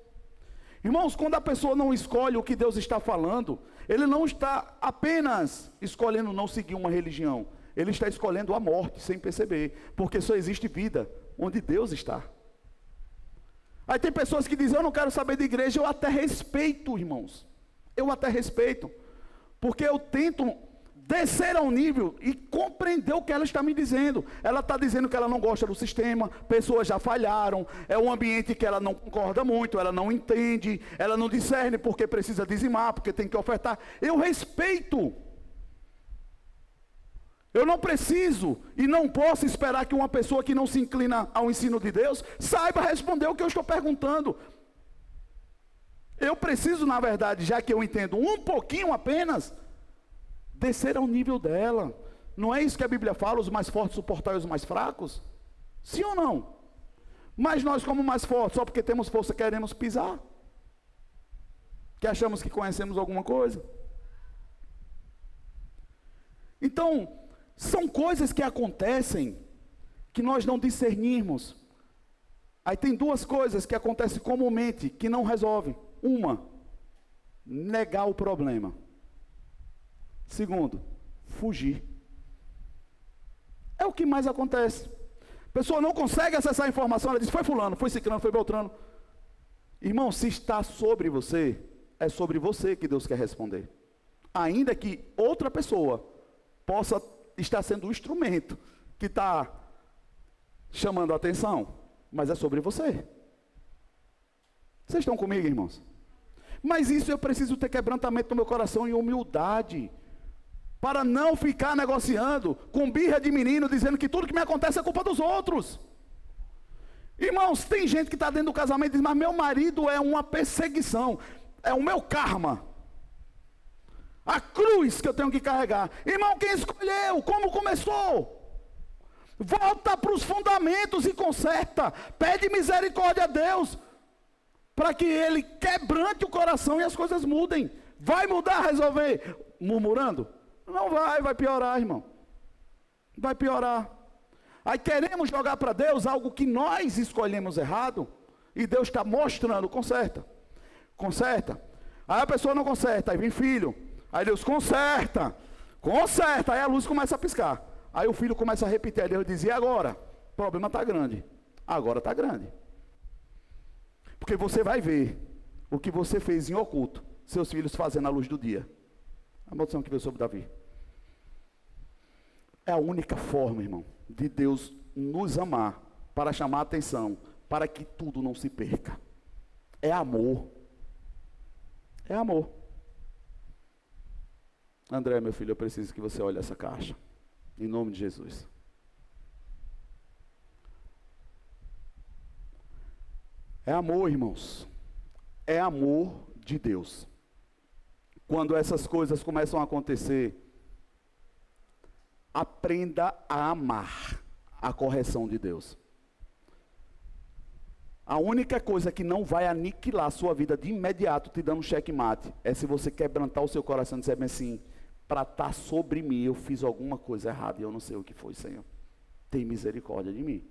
[SPEAKER 1] Irmãos, quando a pessoa não escolhe o que Deus está falando, ele não está apenas escolhendo não seguir uma religião, ele está escolhendo a morte sem perceber, porque só existe vida onde Deus está. Aí tem pessoas que dizem: Eu não quero saber de igreja, eu até respeito, irmãos, eu até respeito, porque eu tento descer ao nível e compreender o que ela está me dizendo. Ela está dizendo que ela não gosta do sistema, pessoas já falharam, é um ambiente que ela não concorda muito, ela não entende, ela não discerne porque precisa dizimar, porque tem que ofertar. Eu respeito. Eu não preciso e não posso esperar que uma pessoa que não se inclina ao ensino de Deus saiba responder o que eu estou perguntando. Eu preciso, na verdade, já que eu entendo um pouquinho apenas, descer ao nível dela. Não é isso que a Bíblia fala, os mais fortes suportar os mais fracos? Sim ou não? Mas nós, como mais fortes, só porque temos força, queremos pisar. Que achamos que conhecemos alguma coisa. Então, são coisas que acontecem que nós não discernimos. Aí tem duas coisas que acontecem comumente que não resolvem. Uma, negar o problema. Segundo, fugir. É o que mais acontece. A pessoa não consegue acessar a informação, ela diz: foi Fulano, foi Ciclano, foi Beltrano. Irmão, se está sobre você, é sobre você que Deus quer responder. Ainda que outra pessoa possa estar sendo o instrumento que está chamando a atenção, mas é sobre você. Vocês estão comigo, irmãos? Mas isso eu preciso ter quebrantamento no meu coração e humildade para não ficar negociando com birra de menino, dizendo que tudo que me acontece é culpa dos outros. Irmãos, tem gente que está dentro do casamento e diz, mas meu marido é uma perseguição, é o meu karma. A cruz que eu tenho que carregar. Irmão, quem escolheu? Como começou? Volta para os fundamentos e conserta. Pede misericórdia a Deus. Para que Ele quebrante o coração e as coisas mudem. Vai mudar, resolver? Murmurando? Não vai, vai piorar, irmão. Vai piorar. Aí queremos jogar para Deus algo que nós escolhemos errado. E Deus está mostrando, conserta. Conserta. Aí a pessoa não conserta, aí vem filho. Aí Deus conserta. Conserta. Aí a luz começa a piscar. Aí o filho começa a repetir. Aí Deus diz: e agora? O problema está grande. Agora está grande. Porque você vai ver o que você fez em oculto, seus filhos fazendo à luz do dia. A maldição que veio sobre Davi. É a única forma, irmão, de Deus nos amar, para chamar a atenção, para que tudo não se perca. É amor. É amor. André, meu filho, eu preciso que você olhe essa caixa. Em nome de Jesus. É amor, irmãos. É amor de Deus. Quando essas coisas começam a acontecer, aprenda a amar a correção de Deus. A única coisa que não vai aniquilar a sua vida de imediato, te dando um checkmate, é se você quebrantar o seu coração e dizer assim: para estar tá sobre mim, eu fiz alguma coisa errada e eu não sei o que foi, Senhor. Tem misericórdia de mim.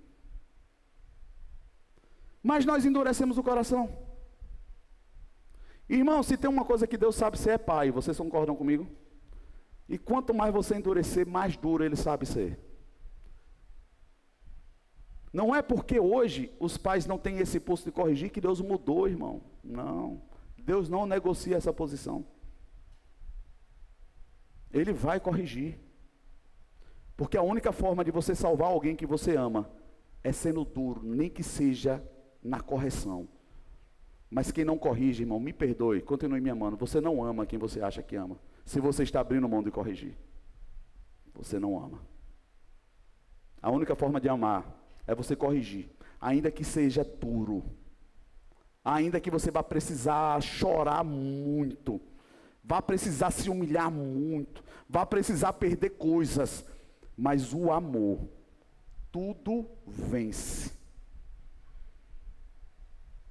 [SPEAKER 1] Mas nós endurecemos o coração. Irmão, se tem uma coisa que Deus sabe ser é pai, vocês concordam comigo? E quanto mais você endurecer, mais duro ele sabe ser. Não é porque hoje os pais não têm esse posto de corrigir que Deus mudou, irmão. Não. Deus não negocia essa posição. Ele vai corrigir. Porque a única forma de você salvar alguém que você ama é sendo duro, nem que seja na correção. Mas quem não corrige, irmão, me perdoe, continue me amando. Você não ama quem você acha que ama. Se você está abrindo mão de corrigir, você não ama. A única forma de amar é você corrigir, ainda que seja duro, ainda que você vá precisar chorar muito vai precisar se humilhar muito, vai precisar perder coisas, mas o amor, tudo vence.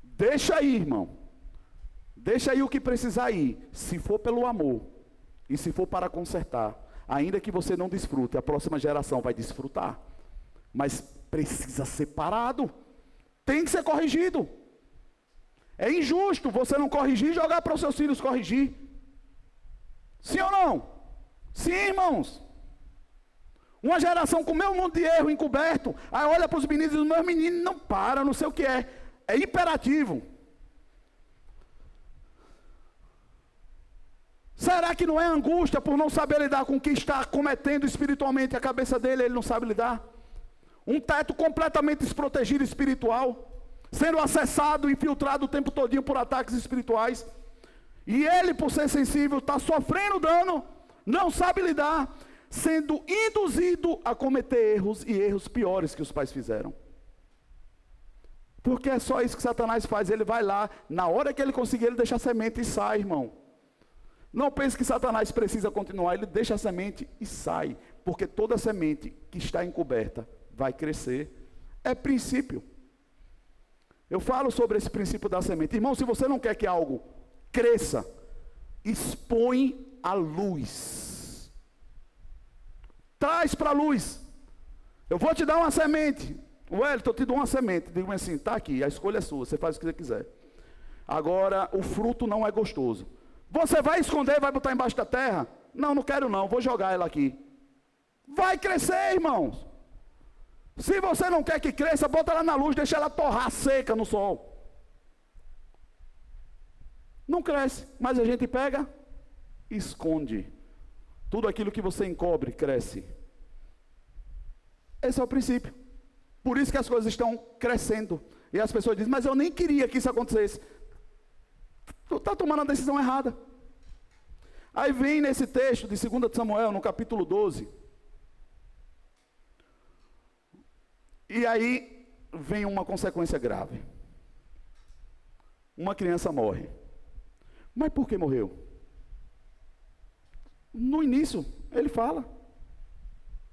[SPEAKER 1] Deixa aí, irmão. Deixa aí o que precisar ir. Se for pelo amor e se for para consertar, ainda que você não desfrute, a próxima geração vai desfrutar. Mas precisa ser parado. Tem que ser corrigido. É injusto você não corrigir e jogar para os seus filhos corrigir. Sim ou não? Sim, irmãos. Uma geração com meu mundo de erro encoberto, aí olha para os meninos e os meus meninos não param, não sei o que é. É imperativo. Será que não é angústia por não saber lidar com o que está cometendo espiritualmente a cabeça dele, ele não sabe lidar? Um teto completamente desprotegido espiritual, sendo acessado infiltrado o tempo todinho por ataques espirituais. E ele, por ser sensível, está sofrendo dano, não sabe lidar, sendo induzido a cometer erros e erros piores que os pais fizeram. Porque é só isso que Satanás faz, ele vai lá, na hora que ele conseguir, ele deixa a semente e sai, irmão. Não pense que Satanás precisa continuar, ele deixa a semente e sai, porque toda semente que está encoberta vai crescer. É princípio. Eu falo sobre esse princípio da semente. Irmão, se você não quer que algo cresça, expõe a luz. Traz para a luz. Eu vou te dar uma semente. Wellington, eu te dou uma semente. Digo assim, está aqui, a escolha é sua, você faz o que você quiser. Agora, o fruto não é gostoso. Você vai esconder, vai botar embaixo da terra? Não, não quero não, vou jogar ela aqui. Vai crescer, irmãos. Se você não quer que cresça, bota ela na luz, deixa ela torrar seca no sol. Não cresce, mas a gente pega e esconde. Tudo aquilo que você encobre cresce. Esse é o princípio. Por isso que as coisas estão crescendo. E as pessoas dizem, mas eu nem queria que isso acontecesse. Tu está tomando a decisão errada. Aí vem nesse texto de 2 Samuel, no capítulo 12. E aí vem uma consequência grave. Uma criança morre. Mas por que morreu? No início, ele fala.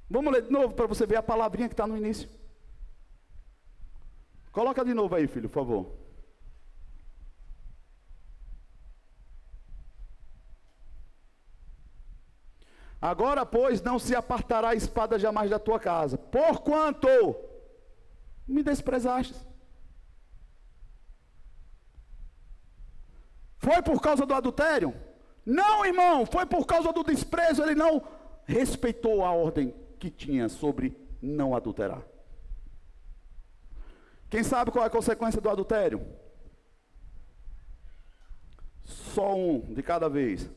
[SPEAKER 1] Vamos ler de novo para você ver a palavrinha que está no início. Coloca de novo aí, filho, por favor. Agora, pois, não se apartará a espada jamais da tua casa, porquanto me desprezaste. Foi por causa do adultério? Não, irmão, foi por causa do desprezo. Ele não respeitou a ordem que tinha sobre não adulterar. Quem sabe qual é a consequência do adultério? Só um de cada vez.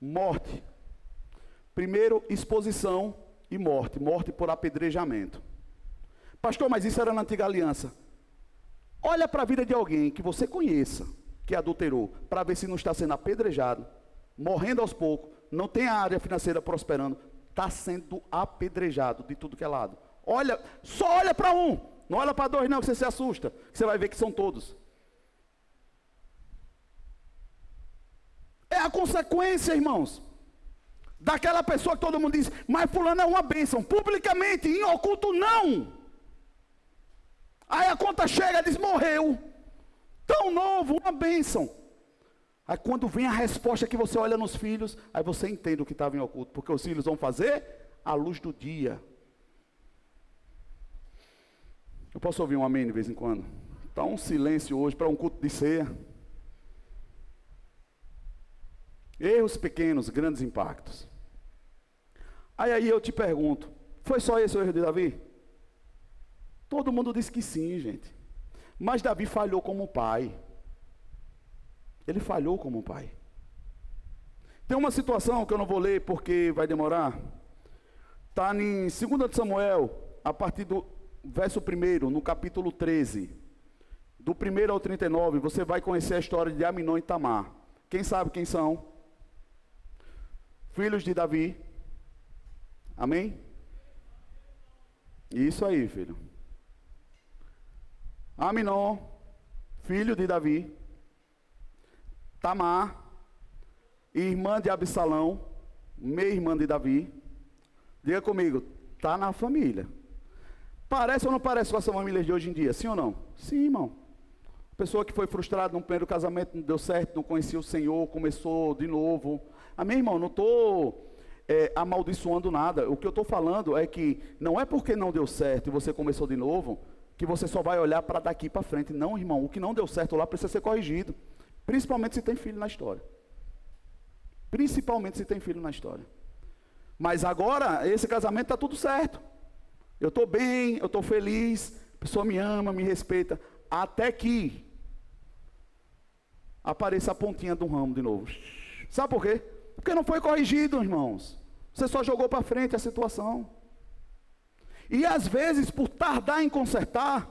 [SPEAKER 1] Morte. Primeiro, exposição e morte. Morte por apedrejamento. Pastor, mas isso era na antiga aliança. Olha para a vida de alguém que você conheça, que adulterou, para ver se não está sendo apedrejado, morrendo aos poucos, não tem a área financeira prosperando, está sendo apedrejado de tudo que é lado. Olha, só olha para um, não olha para dois, não, que você se assusta, que você vai ver que são todos. É a consequência, irmãos, daquela pessoa que todo mundo diz, mas fulano é uma bênção, publicamente, em oculto não. Aí a conta chega diz: morreu. Tão novo, uma bênção. Aí quando vem a resposta que você olha nos filhos, aí você entende o que estava em oculto, porque os filhos vão fazer a luz do dia. Eu posso ouvir um amém de vez em quando? Está um silêncio hoje para um culto de ceia. Erros pequenos, grandes impactos. Aí aí eu te pergunto, foi só esse o erro de Davi? Todo mundo diz que sim, gente. Mas Davi falhou como pai. Ele falhou como pai. Tem uma situação que eu não vou ler porque vai demorar. Está em 2 Samuel, a partir do verso 1, no capítulo 13. Do 1 ao 39, você vai conhecer a história de Aminon e Tamar. Quem sabe quem são? Filhos de Davi. Amém? Isso aí, filho. Aminon, filho de Davi, Tamar, irmã de Absalão, meia-irmã de Davi. Diga comigo, está na família. Parece ou não parece com as famílias de hoje em dia? Sim ou não? Sim, irmão. Pessoa que foi frustrada no primeiro casamento, não deu certo, não conhecia o Senhor, começou de novo. Amém, irmão? Não estou é, amaldiçoando nada. O que eu estou falando é que não é porque não deu certo e você começou de novo, que você só vai olhar para daqui para frente. Não, irmão, o que não deu certo lá precisa ser corrigido. Principalmente se tem filho na história. Principalmente se tem filho na história. Mas agora, esse casamento está tudo certo. Eu estou bem, eu estou feliz, a pessoa me ama, me respeita. Até que apareça a pontinha do ramo de novo. Sabe por quê? Porque não foi corrigido, irmãos. Você só jogou para frente a situação. E às vezes, por tardar em consertar,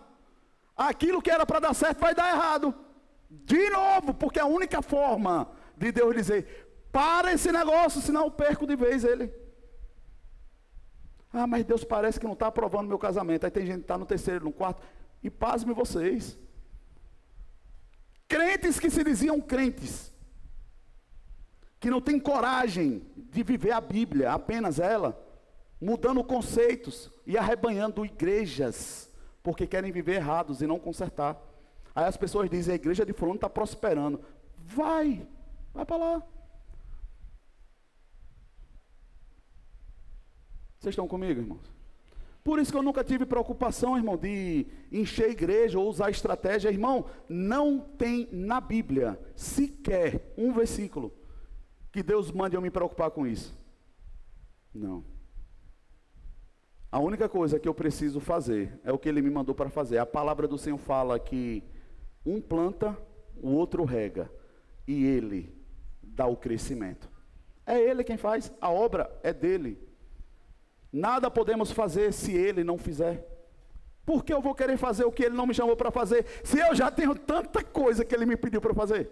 [SPEAKER 1] aquilo que era para dar certo vai dar errado. De novo, porque a única forma de Deus dizer: para esse negócio, senão eu perco de vez ele. Ah, mas Deus parece que não está aprovando meu casamento. Aí tem gente que está no terceiro, no quarto. E pasme vocês. Crentes que se diziam crentes, que não têm coragem de viver a Bíblia, apenas ela, mudando conceitos e arrebanhando igrejas, porque querem viver errados e não consertar. Aí as pessoas dizem, a igreja de fulano está prosperando. Vai, vai para lá. Vocês estão comigo, irmãos? Por isso que eu nunca tive preocupação, irmão, de encher igreja ou usar estratégia. Irmão, não tem na Bíblia sequer um versículo que Deus mande eu me preocupar com isso. Não. A única coisa que eu preciso fazer é o que ele me mandou para fazer. A palavra do Senhor fala que um planta, o outro rega, e ele dá o crescimento. É ele quem faz, a obra é dele. Nada podemos fazer se ele não fizer. Por que eu vou querer fazer o que ele não me chamou para fazer, se eu já tenho tanta coisa que ele me pediu para fazer?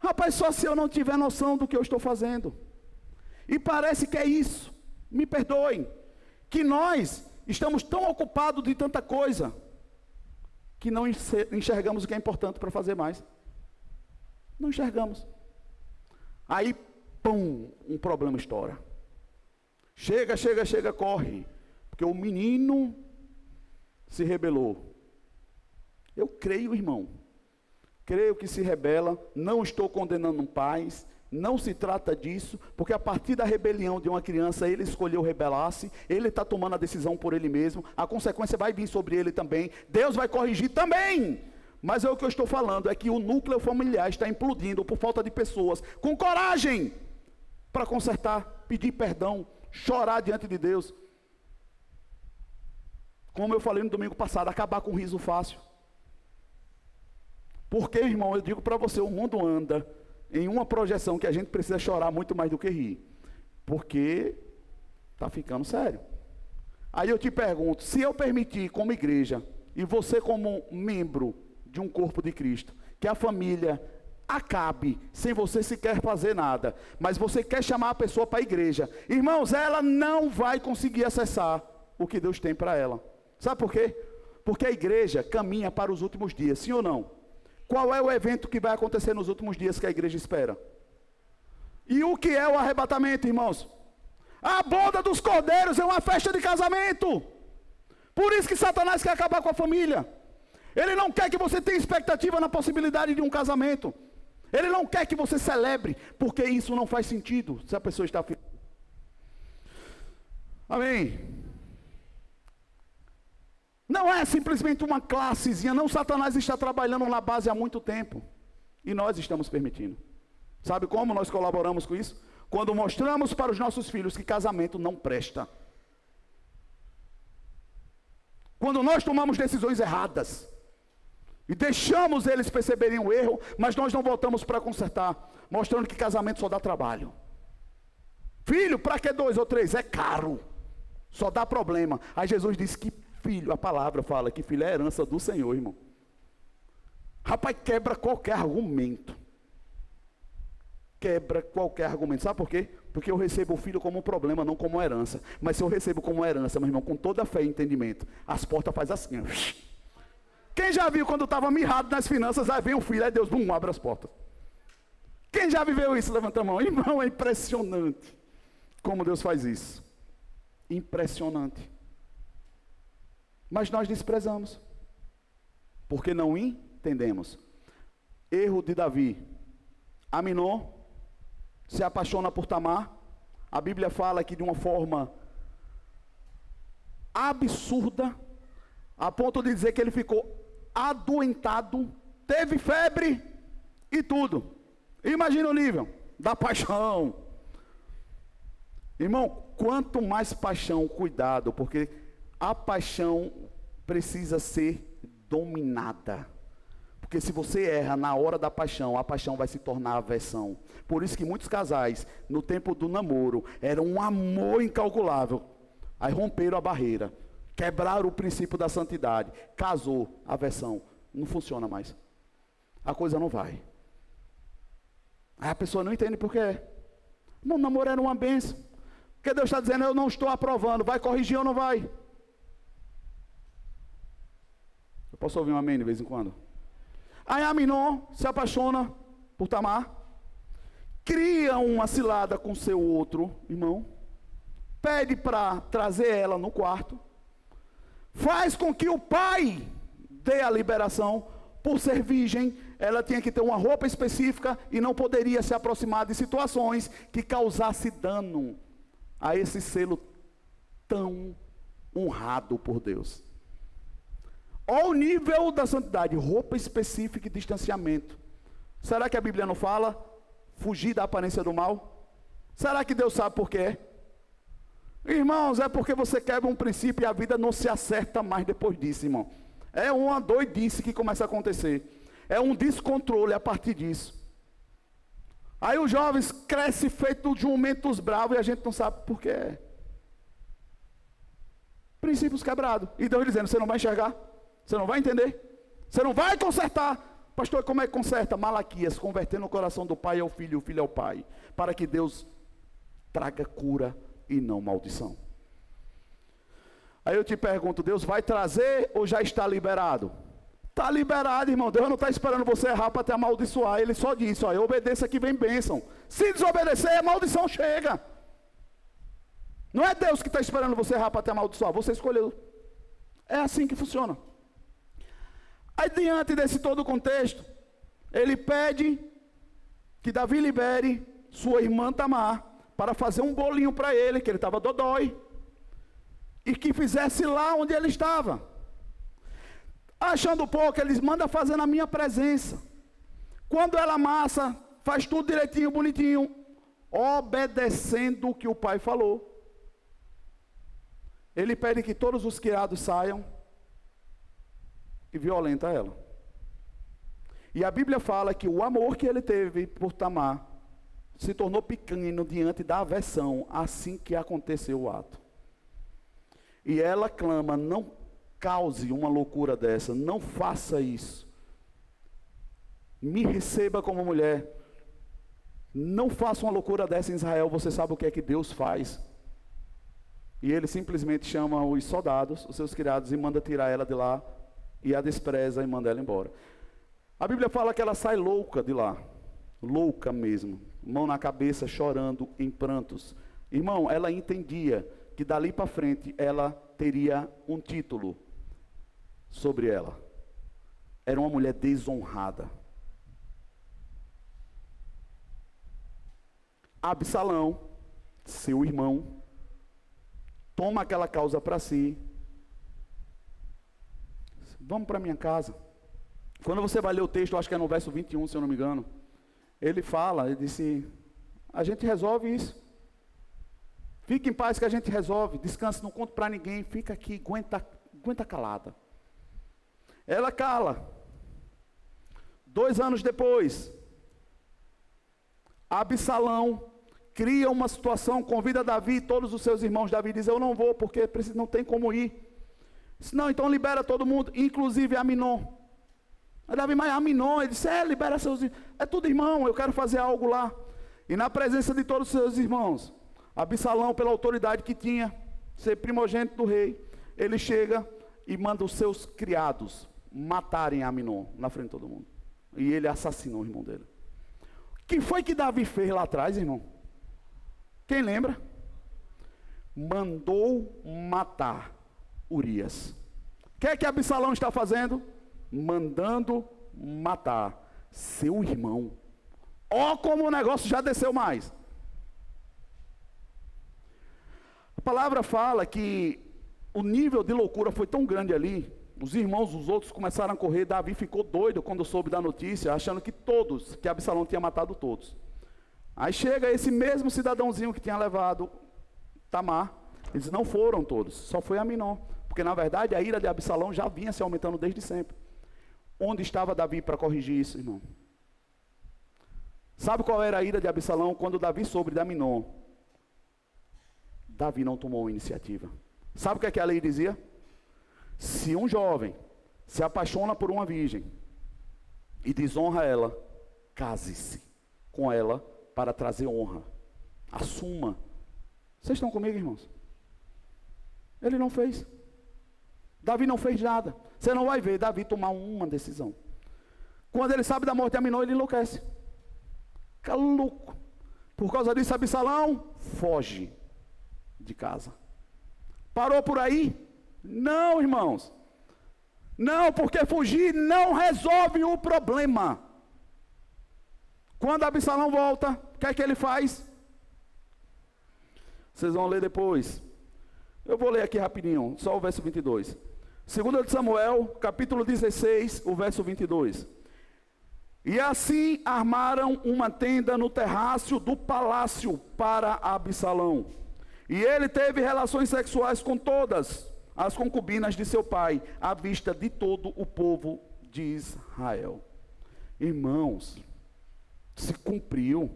[SPEAKER 1] Rapaz, só se eu não tiver noção do que eu estou fazendo. E parece que é isso. Me perdoem. Que nós estamos tão ocupados de tanta coisa que não enxergamos o que é importante para fazer mais. Não enxergamos. Aí, pum, um problema estoura. Chega, chega, chega, corre. Porque o menino se rebelou. Eu creio, irmão, creio que se rebela, não estou condenando pais, não se trata disso, porque a partir da rebelião de uma criança, ele escolheu rebelar-se, ele está tomando a decisão por ele mesmo, a consequência vai vir sobre ele também, Deus vai corrigir também. Mas é o que eu estou falando, é que o núcleo familiar está implodindo por falta de pessoas com coragem para consertar, pedir perdão, chorar diante de Deus. Como eu falei no domingo passado, acabar com o riso fácil. Porque, irmão, eu digo para você, o mundo anda em uma projeção que a gente precisa chorar muito mais do que rir. Porque está ficando sério. Aí eu te pergunto, se eu permitir como igreja, e você como membro de um corpo de Cristo, que a família acabe sem você sequer fazer nada, mas você quer chamar a pessoa para a igreja, irmãos, ela não vai conseguir acessar o que Deus tem para ela. Sabe por quê? Porque a igreja caminha para os últimos dias, sim ou não? Qual é o evento que vai acontecer nos últimos dias que a igreja espera? E o que é o arrebatamento, irmãos? A boda dos cordeiros é uma festa de casamento. Por isso que Satanás quer acabar com a família. Ele não quer que você tenha expectativa na possibilidade de um casamento. Ele não quer que você celebre, porque isso não faz sentido se a pessoa está. Amém. Não é simplesmente uma classezinha, não. Satanás está trabalhando na base há muito tempo. E nós estamos permitindo. Sabe como nós colaboramos com isso? Quando mostramos para os nossos filhos que casamento não presta. Quando nós tomamos decisões erradas. E deixamos eles perceberem o erro, mas nós não voltamos para consertar, mostrando que casamento só dá trabalho. Filho, para que dois ou três? É caro. Só dá problema. Aí Jesus disse que filho, a palavra fala que filho é herança do Senhor, irmão. Rapaz, quebra qualquer argumento. Quebra qualquer argumento. Sabe por quê? Porque eu recebo o filho como um problema, não como herança. Mas se eu recebo como herança, meu irmão, com toda a fé e entendimento, as portas faz assim. Quem já viu quando estava mirrado nas finanças, aí vem o filho, aí Deus, bum, abre as portas. Quem já viveu isso? Levanta a mão. Irmão, é impressionante como Deus faz isso. Impressionante. Mas nós desprezamos, porque não entendemos. Erro de Davi. Aminon se apaixona por Tamar. A Bíblia fala que de uma forma absurda, a ponto de dizer que ele ficou adoentado, teve febre e tudo. Imagina o nível da paixão. Irmão, quanto mais paixão, cuidado, porque a paixão precisa ser dominada. Porque se você erra na hora da paixão, a paixão vai se tornar aversão. Por isso que muitos casais, no tempo do namoro, eram um amor incalculável. Aí romperam a barreira, quebraram o princípio da santidade, casou, aversão, não funciona mais. A coisa não vai. Aí a pessoa não entende por quê. Não, namoro era uma benção. Porque Deus está dizendo, eu não estou aprovando, vai corrigir ou não vai? Eu posso ouvir um amém de vez em quando? Aí Aminon se apaixona por Tamar, cria uma cilada com seu outro irmão, pede para trazer ela no quarto, faz com que o pai dê a liberação, por ser virgem, ela tinha que ter uma roupa específica e não poderia se aproximar de situações que causasse dano a esse selo tão honrado por Deus. Olha o nível da santidade, roupa específica e distanciamento. Será que a Bíblia não fala? Fugir da aparência do mal? Será que Deus sabe por quê? Irmãos, é porque você quebra um princípio e a vida não se acerta mais depois disso, irmão. É uma doidice que começa a acontecer. É um descontrole a partir disso. Aí os jovens crescem feito jumentos bravos e a gente não sabe por quê. Princípios quebrados. E Deus dizendo: você não vai enxergar? Você não vai entender. Você não vai consertar. Pastor, como é que conserta? Malaquias, convertendo o coração do pai ao filho o filho ao pai, para que Deus traga cura e não maldição. Aí eu te pergunto, Deus vai trazer ou já está liberado? Está liberado, irmão. Deus não está esperando você errar para te amaldiçoar. Ele só disse: ó, obedeça que vem bênção. Se desobedecer, a maldição chega. Não é Deus que está esperando você errar para te amaldiçoar. Você escolheu. É assim que funciona. Aí, diante desse todo o contexto, ele pede que Davi libere sua irmã Tamar para fazer um bolinho para ele, que ele estava dodói, e que fizesse lá onde ele estava. Achando pouco, eles manda fazer na minha presença. Quando ela amassa, faz tudo direitinho, bonitinho, obedecendo o que o pai falou. Ele pede que todos os criados saiam e violenta ela. E a Bíblia fala que o amor que ele teve por Tamar se tornou pequeno diante da aversão assim que aconteceu o ato. E ela clama: não cause uma loucura dessa, não faça isso. Me receba como mulher. Não faça uma loucura dessa em Israel, você sabe o que é que Deus faz. E ele simplesmente chama os soldados, os seus criados, e manda tirar ela de lá, e a despreza e manda ela embora. A Bíblia fala que ela sai louca de lá, louca mesmo, mão na cabeça, chorando em prantos. Irmão, ela entendia que dali para frente ela teria um título sobre ela. Era uma mulher desonrada. Absalão, seu irmão, toma aquela causa para si. Vamos para minha casa. Quando você vai ler o texto, acho que é no verso 21, se eu não me engano, ele fala, ele disse: a gente resolve isso. Fique em paz que a gente resolve. Descanse, não conto para ninguém. Fica aqui, aguenta, aguenta calada. Ela cala. Dois anos depois, Absalão cria uma situação, convida Davi e todos os seus irmãos. Davi diz: Eu não vou, porque não tem como ir. Diz, não, então libera todo mundo, inclusive Aminon. Aí Davi, mas Aminon, ele disse: É, libera seus. É tudo irmão, eu quero fazer algo lá. E na presença de todos os seus irmãos, Absalão, pela autoridade que tinha, ser primogênito do rei, ele chega e manda os seus criados matarem Aminon na frente de todo mundo. E ele assassinou o irmão dele. O que foi que Davi fez lá atrás, irmão? Quem lembra? Mandou matar Urias. O que é que Absalão está fazendo? Mandando matar seu irmão. Ó, oh, como o negócio já desceu mais. A palavra fala que o nível de loucura foi tão grande ali. Os irmãos, os outros começaram a correr. Davi ficou doido quando soube da notícia, achando que todos, que Absalão tinha matado todos. Aí chega esse mesmo cidadãozinho que tinha levado Tamar. Eles não foram todos, só foi Aminon. Porque na verdade a ira de Absalão já vinha se aumentando desde sempre. Onde estava Davi para corrigir isso, irmão? Sabe qual era a ira de Absalão quando Davi soube de Aminon? Davi não tomou iniciativa. Sabe o que, é que a lei dizia? Se um jovem se apaixona por uma virgem e desonra ela, case-se com ela para trazer honra. Assuma. Vocês estão comigo, irmãos? Ele não fez. Davi não fez nada. Você não vai ver Davi tomar uma decisão. Quando ele sabe da morte de Aminon, ele enlouquece. Fica louco. Por causa disso, Absalão foge de casa. Parou por aí? Não, irmãos. Não, porque fugir não resolve o problema. Quando Absalão volta, o que é que ele faz? Vocês vão ler depois. Eu vou ler aqui rapidinho, só o verso 22. Segunda de Samuel, capítulo 16, o verso 22. E assim armaram uma tenda no terrácio do palácio para Absalão. E ele teve relações sexuais com todas as concubinas de seu pai, à vista de todo o povo de Israel. Irmãos, se cumpriu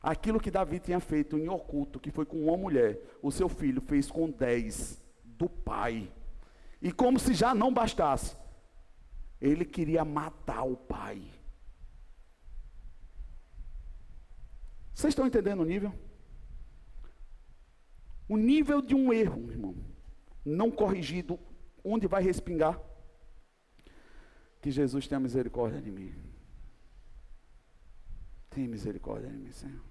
[SPEAKER 1] aquilo que Davi tinha feito em oculto, que foi com uma mulher, o seu filho fez com dez do pai. E como se já não bastasse, Ele queria matar o pai. Vocês estão entendendo o nível? O nível de um erro, irmão, não corrigido, onde vai respingar? Que Jesus tenha misericórdia de mim. Tenha misericórdia de mim, Senhor.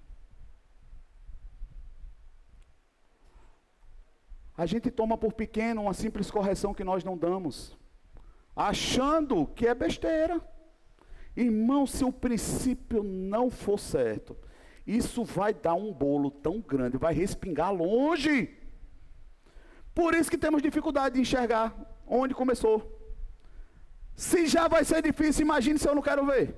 [SPEAKER 1] A gente toma por pequeno uma simples correção que nós não damos, achando que é besteira. Irmão, se o princípio não for certo, isso vai dar um bolo tão grande, vai respingar longe. Por isso que temos dificuldade de enxergar onde começou. Se já vai ser difícil, imagine se eu não quero ver.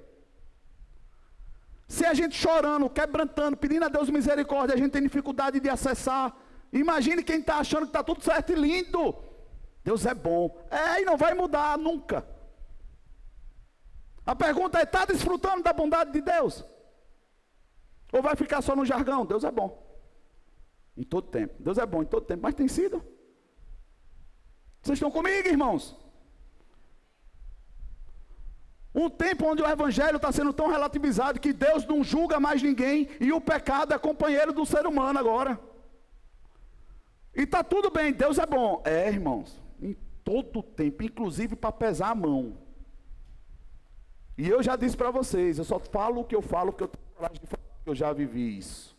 [SPEAKER 1] Se a gente chorando, quebrantando, pedindo a Deus misericórdia, a gente tem dificuldade de acessar. Imagine quem está achando que está tudo certo e lindo. Deus é bom. É, e não vai mudar nunca. A pergunta é: está desfrutando da bondade de Deus? Ou vai ficar só no jargão? Deus é bom. Em todo tempo. Deus é bom em todo tempo. Mas tem sido. Vocês estão comigo, irmãos? Um tempo onde o evangelho está sendo tão relativizado que Deus não julga mais ninguém e o pecado é companheiro do ser humano agora. E está tudo bem, Deus é bom. É, irmãos, em todo tempo, inclusive para pesar a mão. E eu já disse para vocês, eu só falo o que eu falo porque eu tenho coragem de falar eu já vivi isso.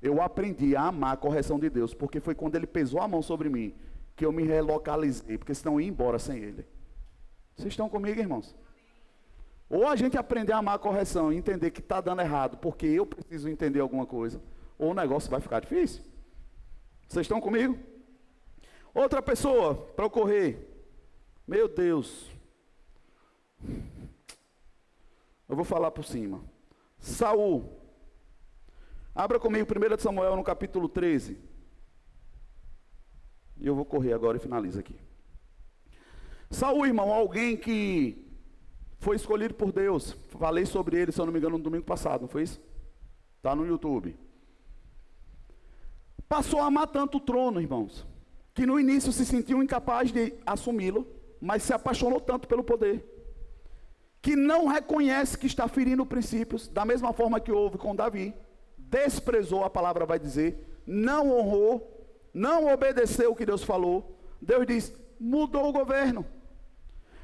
[SPEAKER 1] Eu aprendi a amar a correção de Deus, porque foi quando ele pesou a mão sobre mim que eu me relocalizei, porque senão eu ia embora sem ele. Vocês estão comigo, irmãos? Ou a gente aprender a amar a correção e entender que está dando errado, porque eu preciso entender alguma coisa, ou o negócio vai ficar difícil. Vocês estão comigo? Outra pessoa para ocorrer. Meu Deus. Eu vou falar por cima. Saul Abra comigo 1 Samuel no capítulo 13. E eu vou correr agora e finalizo aqui. Saul, irmão, alguém que foi escolhido por Deus. Falei sobre ele, se eu não me engano, no domingo passado, não foi isso? Está no YouTube. Passou a amar tanto o trono, irmãos, que no início se sentiu incapaz de assumi-lo, mas se apaixonou tanto pelo poder, que não reconhece que está ferindo princípios, da mesma forma que houve com Davi desprezou, a palavra vai dizer, não honrou, não obedeceu o que Deus falou. Deus diz: mudou o governo.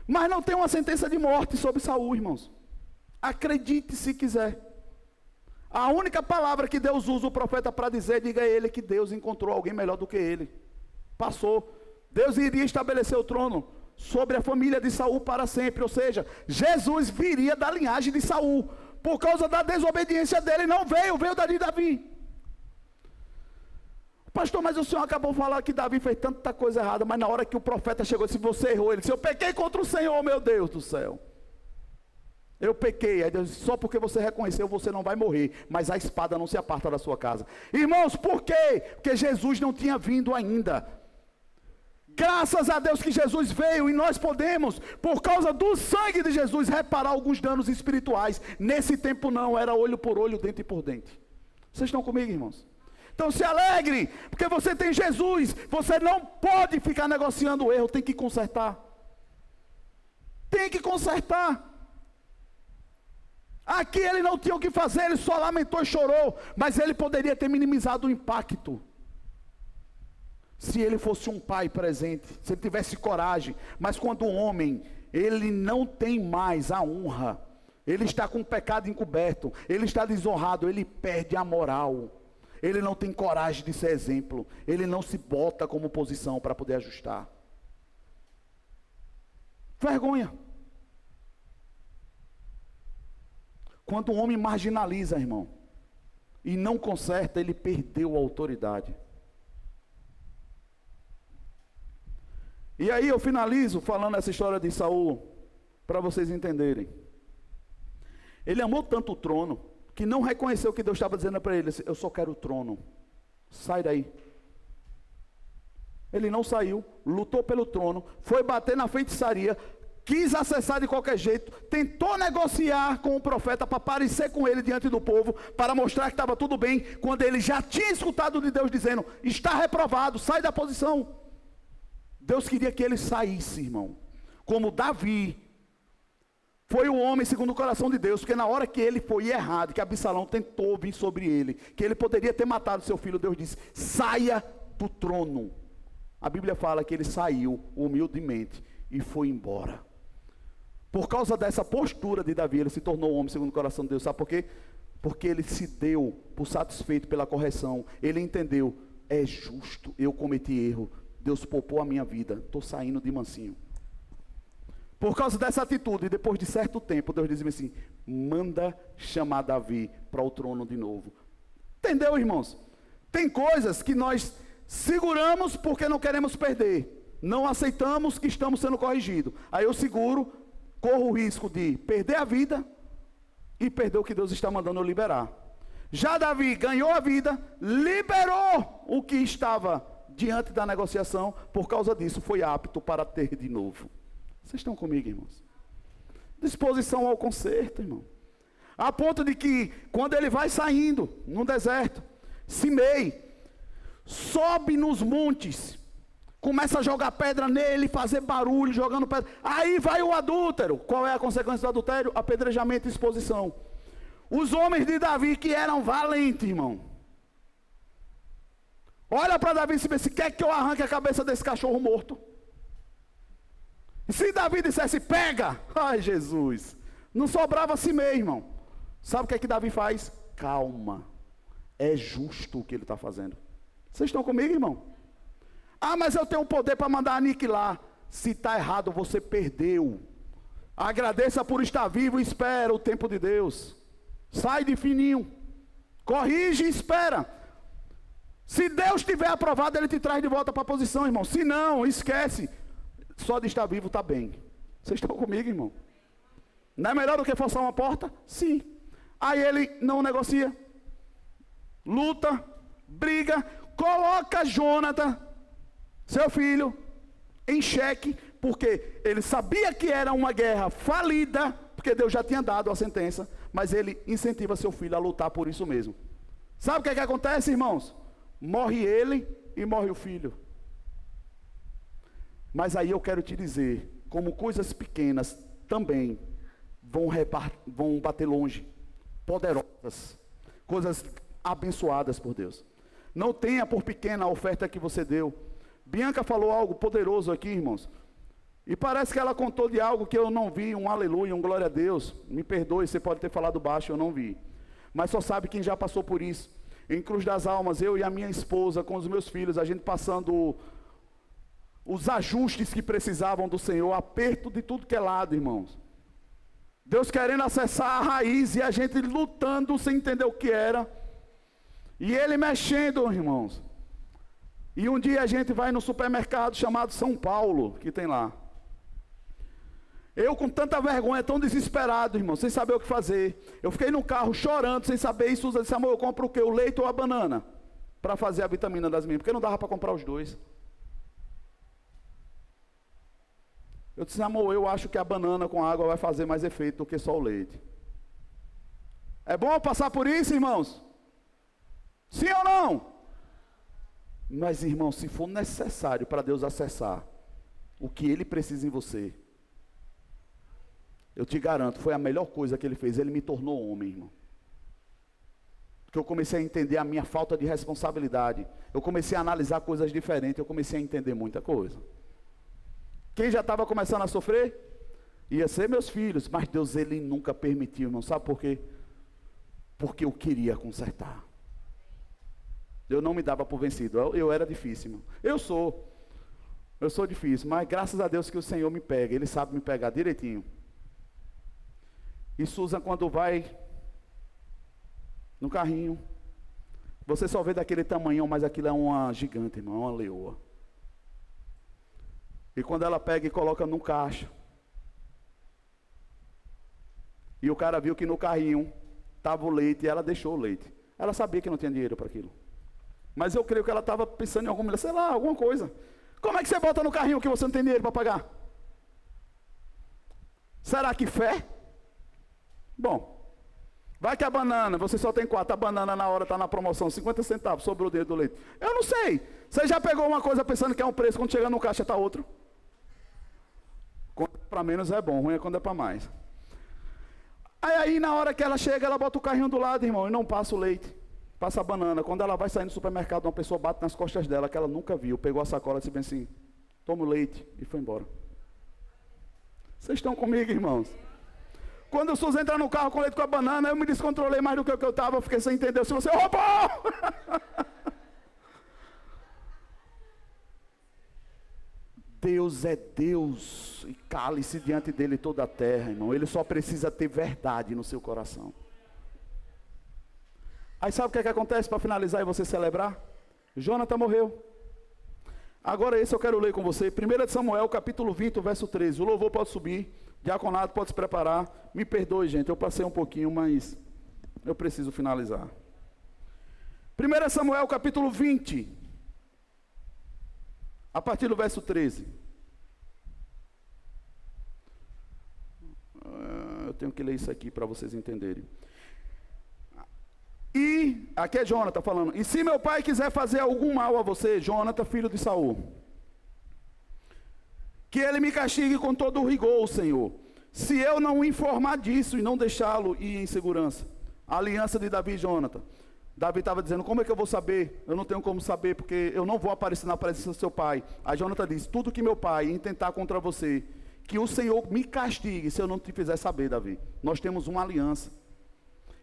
[SPEAKER 1] Mas não tem uma sentença de morte sobre Saul, irmãos. Acredite se quiser. A única palavra que Deus usa o profeta para dizer, diga a ele que Deus encontrou alguém melhor do que ele. Passou. Deus iria estabelecer o trono sobre a família de Saul para sempre, ou seja, Jesus viria da linhagem de Saul por causa da desobediência dele, não veio, veio da de Davi. Pastor, mas o senhor acabou de falar que Davi fez tanta coisa errada, mas na hora que o profeta chegou, disse: Você errou. Ele disse: Eu pequei contra o Senhor, meu Deus do céu. Eu pequei. Aí Deus disse: Só porque você reconheceu, você não vai morrer, mas a espada não se aparta da sua casa. Irmãos, por quê? Porque Jesus não tinha vindo ainda. Graças a Deus que Jesus veio e nós podemos, por causa do sangue de Jesus, reparar alguns danos espirituais. Nesse tempo não, era olho por olho, dente por dente. Vocês estão comigo, irmãos? Então se alegre, porque você tem Jesus. Você não pode ficar negociando o erro, tem que consertar. Tem que consertar. Aqui ele não tinha o que fazer, ele só lamentou e chorou, mas ele poderia ter minimizado o impacto. Se ele fosse um pai presente, se ele tivesse coragem, mas quando o homem, ele não tem mais a honra, ele está com o pecado encoberto, ele está desonrado, ele perde a moral, ele não tem coragem de ser exemplo, ele não se bota como posição para poder ajustar. Vergonha. Quando o homem marginaliza, irmão, e não conserta, ele perdeu a autoridade. E aí eu finalizo falando essa história de Saul para vocês entenderem. Ele amou tanto o trono que não reconheceu o que Deus estava dizendo para ele. Eu só quero o trono. Sai daí. Ele não saiu, lutou pelo trono, foi bater na feitiçaria, quis acessar de qualquer jeito, tentou negociar com o profeta para parecer com ele diante do povo, para mostrar que estava tudo bem, quando ele já tinha escutado de Deus dizendo: está reprovado, sai da posição. Deus queria que ele saísse, irmão. Como Davi, foi o homem segundo o coração de Deus, porque na hora que ele foi errado, que Absalão tentou vir sobre ele, que ele poderia ter matado seu filho, Deus disse: saia do trono. A Bíblia fala que ele saiu humildemente e foi embora. Por causa dessa postura de Davi, ele se tornou homem segundo o coração de Deus. Sabe por quê? Porque ele se deu por satisfeito pela correção. Ele entendeu: é justo, eu cometi erro. Deus poupou a minha vida. Estou saindo de mansinho. Por causa dessa atitude, depois de certo tempo, Deus diz assim: manda chamar Davi para o trono de novo. Entendeu, irmãos? Tem coisas que nós seguramos porque não queremos perder. Não aceitamos que estamos sendo corrigidos. Aí eu seguro, corro o risco de perder a vida e perder o que Deus está mandando liberar. Já Davi ganhou a vida, liberou o que estava diante da negociação, por causa disso foi apto para ter de novo. Vocês estão comigo, irmãos? Disposição ao conserto, irmão. A ponto de que, quando ele vai saindo no deserto, Simei sobe nos montes, começa a jogar pedra nele, fazer barulho, jogando pedra. Aí vai o adúltero. Qual é a consequência do adultério? Apedrejamento e exposição. Os homens de Davi que eram valentes, irmão. Olha para Davi e se quer que eu arranque a cabeça desse cachorro morto. Se Davi dissesse, pega, <laughs> ai Jesus, não sobrava si mesmo, irmão. Sabe o que é que Davi faz? Calma, é justo o que ele está fazendo. Vocês estão comigo, irmão? Ah, mas eu tenho poder para mandar aniquilar. Se está errado, você perdeu. Agradeça por estar vivo e espera o tempo de Deus. Sai de fininho. Corrige e espera. Se Deus tiver aprovado, Ele te traz de volta para a posição, irmão. Se não, esquece. Só de estar vivo está bem. Vocês estão comigo, irmão? Não é melhor do que forçar uma porta? Sim. Aí ele não negocia. Luta, briga, coloca Jonathan, seu filho, em xeque, porque ele sabia que era uma guerra falida, porque Deus já tinha dado a sentença, mas ele incentiva seu filho a lutar por isso mesmo. Sabe o que, é que acontece, irmãos? Morre ele e morre o filho. Mas aí eu quero te dizer, como coisas pequenas também vão, vão bater longe, poderosas, coisas abençoadas por Deus. Não tenha por pequena a oferta que você deu. Bianca falou algo poderoso aqui, irmãos. E parece que ela contou de algo que eu não vi, um aleluia, um glória a Deus. Me perdoe, você pode ter falado baixo, eu não vi. Mas só sabe quem já passou por isso. Em Cruz das Almas, eu e a minha esposa, com os meus filhos, a gente passando os ajustes que precisavam do Senhor, aperto de tudo que é lado, irmãos. Deus querendo acessar a raiz e a gente lutando sem entender o que era. E ele mexendo, irmãos. E um dia a gente vai no supermercado chamado São Paulo, que tem lá. Eu com tanta vergonha, tão desesperado, irmão, sem saber o que fazer. Eu fiquei no carro chorando, sem saber isso. Eu disse, amor, eu compro o quê? O leite ou a banana? Para fazer a vitamina das minhas, porque não dava para comprar os dois. Eu disse, amor, eu acho que a banana com água vai fazer mais efeito do que só o leite. É bom passar por isso, irmãos? Sim ou não? Mas, irmão, se for necessário para Deus acessar o que Ele precisa em você, eu te garanto, foi a melhor coisa que Ele fez. Ele me tornou homem, irmão. Porque eu comecei a entender a minha falta de responsabilidade. Eu comecei a analisar coisas diferentes. Eu comecei a entender muita coisa. Quem já estava começando a sofrer? Ia ser meus filhos, mas Deus ele nunca permitiu, não sabe por quê? Porque eu queria consertar. Eu não me dava por vencido, eu, eu era difícil. Eu sou. Eu sou difícil, mas graças a Deus que o Senhor me pega, Ele sabe me pegar direitinho. E Susan, quando vai no carrinho, você só vê daquele tamanhão, mas aquilo é uma gigante, irmão, é uma leoa. E quando ela pega e coloca num caixa. E o cara viu que no carrinho estava o leite e ela deixou o leite. Ela sabia que não tinha dinheiro para aquilo. Mas eu creio que ela estava pensando em alguma, sei lá, alguma coisa. Como é que você bota no carrinho que você não tem dinheiro para pagar? Será que fé? Bom, vai que a banana, você só tem quatro, a banana na hora está na promoção, 50 centavos, sobrou o dinheiro do leite. Eu não sei. Você já pegou uma coisa pensando que é um preço, quando chega no caixa está outro? Quando é para menos é bom, ruim é quando é para mais. Aí, aí na hora que ela chega, ela bota o carrinho do lado, irmão, e não passa o leite. Passa a banana. Quando ela vai sair no supermercado, uma pessoa bate nas costas dela, que ela nunca viu, pegou a sacola e disse assim, toma o leite, e foi embora. Vocês estão comigo, irmãos? Quando o SUS entra no carro com leite com a banana, eu me descontrolei mais do que eu estava, fiquei sem entender se você roubou. <laughs> Deus é Deus e cale-se diante dele toda a terra, irmão. Ele só precisa ter verdade no seu coração. Aí sabe o que, é que acontece para finalizar e você celebrar? Jonathan morreu. Agora esse eu quero ler com você. 1 Samuel, capítulo 20, verso 13. O louvor pode subir. Diaconado pode se preparar. Me perdoe, gente, eu passei um pouquinho, mas eu preciso finalizar. 1 Samuel, capítulo 20. A partir do verso 13. Ah, eu tenho que ler isso aqui para vocês entenderem. E, aqui é Jonathan falando, e se meu pai quiser fazer algum mal a você, Jonathan, filho de Saul, que ele me castigue com todo o rigor, Senhor, se eu não informar disso e não deixá-lo ir em segurança. A aliança de Davi e Jonathan. Davi estava dizendo, como é que eu vou saber? Eu não tenho como saber, porque eu não vou aparecer na presença do seu pai. A Jonathan disse, tudo que meu pai intentar contra você, que o Senhor me castigue se eu não te fizer saber, Davi. Nós temos uma aliança.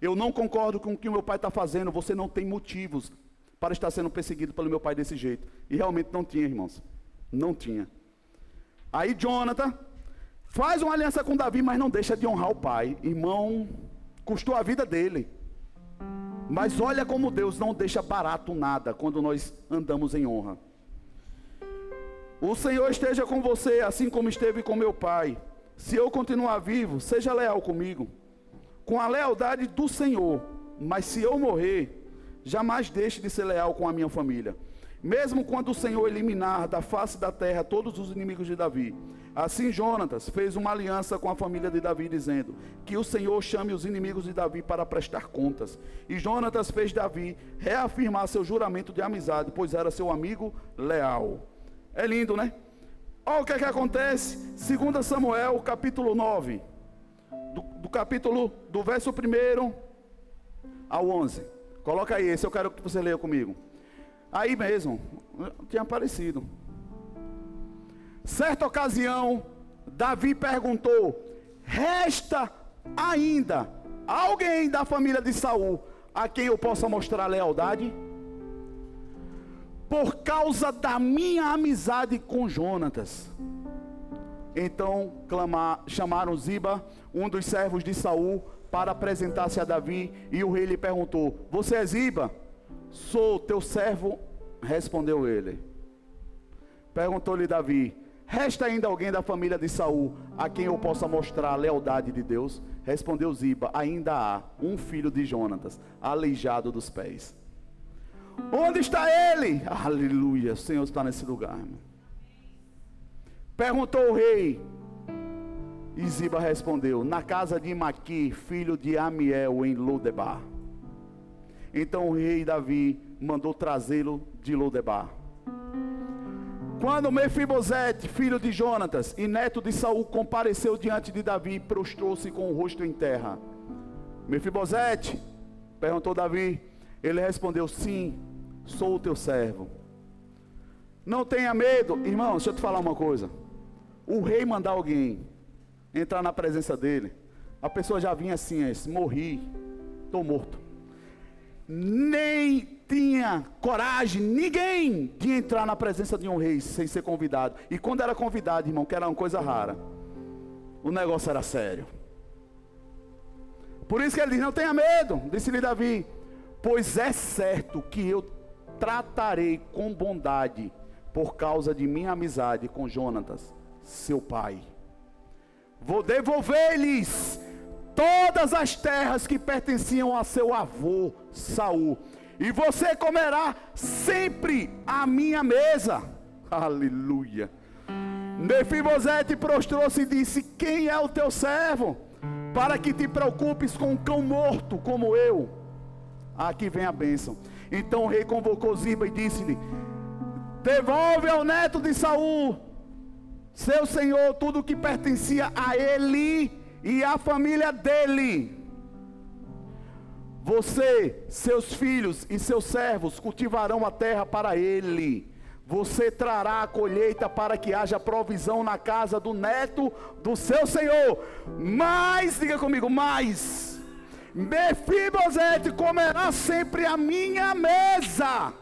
[SPEAKER 1] Eu não concordo com o que o meu pai está fazendo. Você não tem motivos para estar sendo perseguido pelo meu pai desse jeito. E realmente não tinha, irmãos. Não tinha. Aí Jonathan faz uma aliança com Davi, mas não deixa de honrar o pai. Irmão, custou a vida dele. Mas olha como Deus não deixa barato nada quando nós andamos em honra. O Senhor esteja com você, assim como esteve com meu pai. Se eu continuar vivo, seja leal comigo com a lealdade do Senhor. Mas se eu morrer, jamais deixe de ser leal com a minha família. Mesmo quando o Senhor eliminar da face da terra todos os inimigos de Davi. Assim Jonatas fez uma aliança com a família de Davi, dizendo: Que o Senhor chame os inimigos de Davi para prestar contas. E Jonatas fez Davi reafirmar seu juramento de amizade, pois era seu amigo leal. É lindo, né? Olha o que, é que acontece. 2 Samuel, capítulo 9 do, do capítulo, do verso 1 ao 11. Coloca aí, esse eu quero que você leia comigo. Aí mesmo, tinha aparecido. Certa ocasião, Davi perguntou: Resta ainda alguém da família de Saul a quem eu possa mostrar lealdade? Por causa da minha amizade com Jonatas. Então clamar, chamaram Ziba, um dos servos de Saul, para apresentar-se a Davi, e o rei lhe perguntou: Você é Ziba? Sou teu servo, respondeu ele. Perguntou-lhe Davi: Resta ainda alguém da família de Saul a quem eu possa mostrar a lealdade de Deus? Respondeu Ziba: Ainda há um filho de Jonatas, aleijado dos pés. Onde está ele? Aleluia, o Senhor está nesse lugar. Irmão. Perguntou o rei. E Ziba respondeu: Na casa de Maqui, filho de Amiel, em Lodebar. Então o rei Davi mandou trazê-lo de Lodebar. Quando Mefibosete, filho de Jonatas e neto de Saul, compareceu diante de Davi, prostrou-se com o rosto em terra. Mefibosete, perguntou Davi. Ele respondeu: Sim, sou o teu servo. Não tenha medo, irmão, deixa eu te falar uma coisa o rei mandar alguém entrar na presença dele, a pessoa já vinha assim, esse, morri, estou morto. Nem tinha coragem, ninguém, de entrar na presença de um rei sem ser convidado. E quando era convidado, irmão, que era uma coisa rara, o negócio era sério. Por isso que ele diz: Não tenha medo, disse-lhe Davi, pois é certo que eu tratarei com bondade por causa de minha amizade com Jonatas seu pai. Vou devolver-lhes todas as terras que pertenciam a seu avô Saul, e você comerá sempre a minha mesa. Aleluia. Mefibosete prostrou-se e disse: Quem é o teu servo? Para que te preocupes com um cão morto como eu. Aqui vem a bênção. Então o rei convocou Ziba e disse-lhe: Devolve ao neto de Saul seu senhor tudo que pertencia a ele e a família dele. Você, seus filhos e seus servos cultivarão a terra para ele. Você trará a colheita para que haja provisão na casa do neto do seu senhor. Mas, diga comigo, mais. Mefibosete comerá sempre a minha mesa.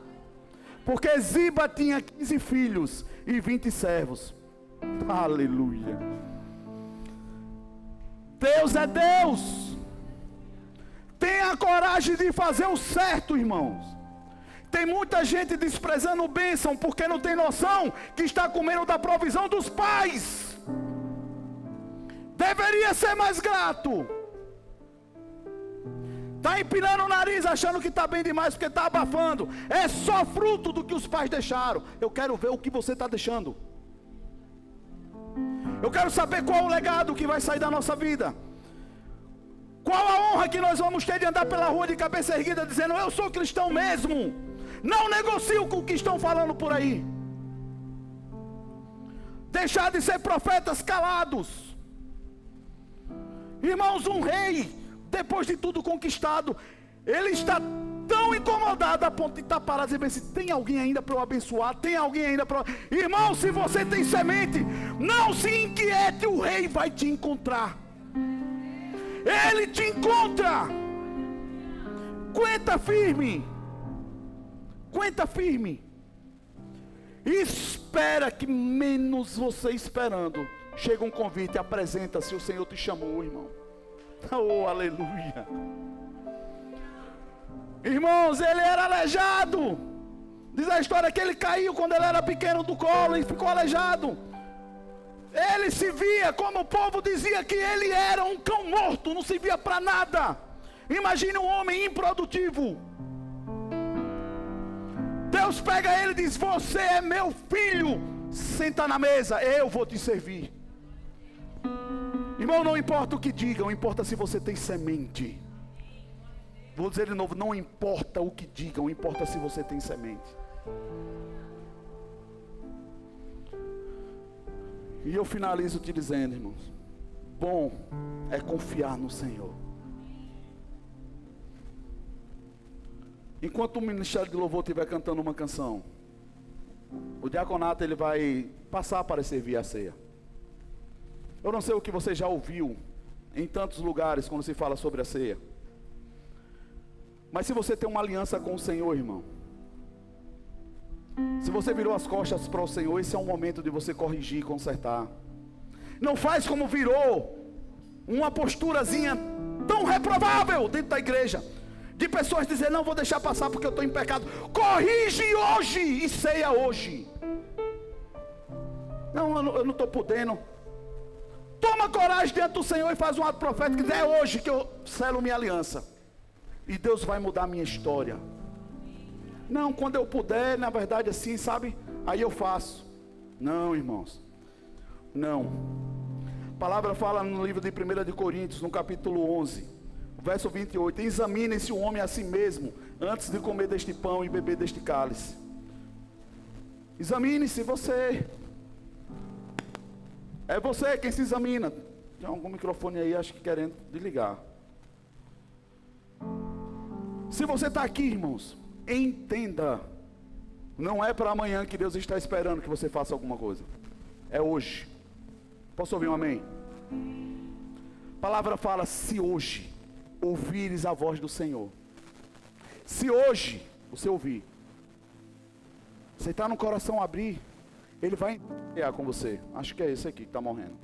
[SPEAKER 1] Porque Ziba tinha 15 filhos e 20 servos. Aleluia. Deus é Deus. Tenha coragem de fazer o certo, irmãos. Tem muita gente desprezando bênção porque não tem noção que está comendo da provisão dos pais. Deveria ser mais grato. Está empinando o nariz achando que está bem demais porque está abafando. É só fruto do que os pais deixaram. Eu quero ver o que você está deixando. Eu quero saber qual o legado que vai sair da nossa vida. Qual a honra que nós vamos ter de andar pela rua de cabeça erguida dizendo eu sou cristão mesmo. Não negocio com o que estão falando por aí. Deixar de ser profetas calados. Irmãos, um rei depois de tudo conquistado, ele está tão incomodado a ponto de estar parado e dizer: assim, tem alguém ainda para eu abençoar? Tem alguém ainda para. Irmão, se você tem semente, não se inquiete, o rei vai te encontrar. Ele te encontra. Aguenta firme. Aguenta firme. Espera que menos você esperando. Chega um convite, apresenta-se, o Senhor te chamou, irmão. <laughs> Oh, aleluia. Irmãos, ele era aleijado. Diz a história que ele caiu quando ele era pequeno do colo e ficou aleijado. Ele se via, como o povo dizia, que ele era um cão morto, não se via para nada. Imagine um homem improdutivo. Deus pega ele e diz: Você é meu filho, senta na mesa, eu vou te servir. Irmão, não importa o que digam, importa se você tem semente. Vou dizer de novo: não importa o que digam, importa se você tem semente. E eu finalizo te dizendo, irmãos: bom é confiar no Senhor. Enquanto o ministério de louvor estiver cantando uma canção, o diaconato ele vai passar para servir a ceia. Eu não sei o que você já ouviu em tantos lugares quando se fala sobre a ceia. Mas se você tem uma aliança com o Senhor, irmão, se você virou as costas para o Senhor, esse é um momento de você corrigir e consertar. Não faz como virou uma posturazinha tão reprovável dentro da igreja. De pessoas dizer, não vou deixar passar porque eu estou em pecado. Corrige hoje e ceia hoje. Não, eu não estou podendo. Toma coragem diante do Senhor e faz um ato profético. É hoje que eu selo minha aliança. E Deus vai mudar a minha história. Não, quando eu puder, na verdade, assim, sabe? Aí eu faço. Não, irmãos. Não. A palavra fala no livro de 1 de Coríntios, no capítulo 11, verso 28. Examine-se o homem a si mesmo, antes de comer deste pão e beber deste cálice. Examine-se você. É você quem se examina. Tem algum microfone aí, acho que querendo desligar. Se você está aqui, irmãos, entenda. Não é para amanhã que Deus está esperando que você faça alguma coisa. É hoje. Posso ouvir um amém? A palavra fala: se hoje ouvires a voz do Senhor. Se hoje você ouvir, você está no coração abrir, ele vai com você. Acho que é esse aqui que está morrendo.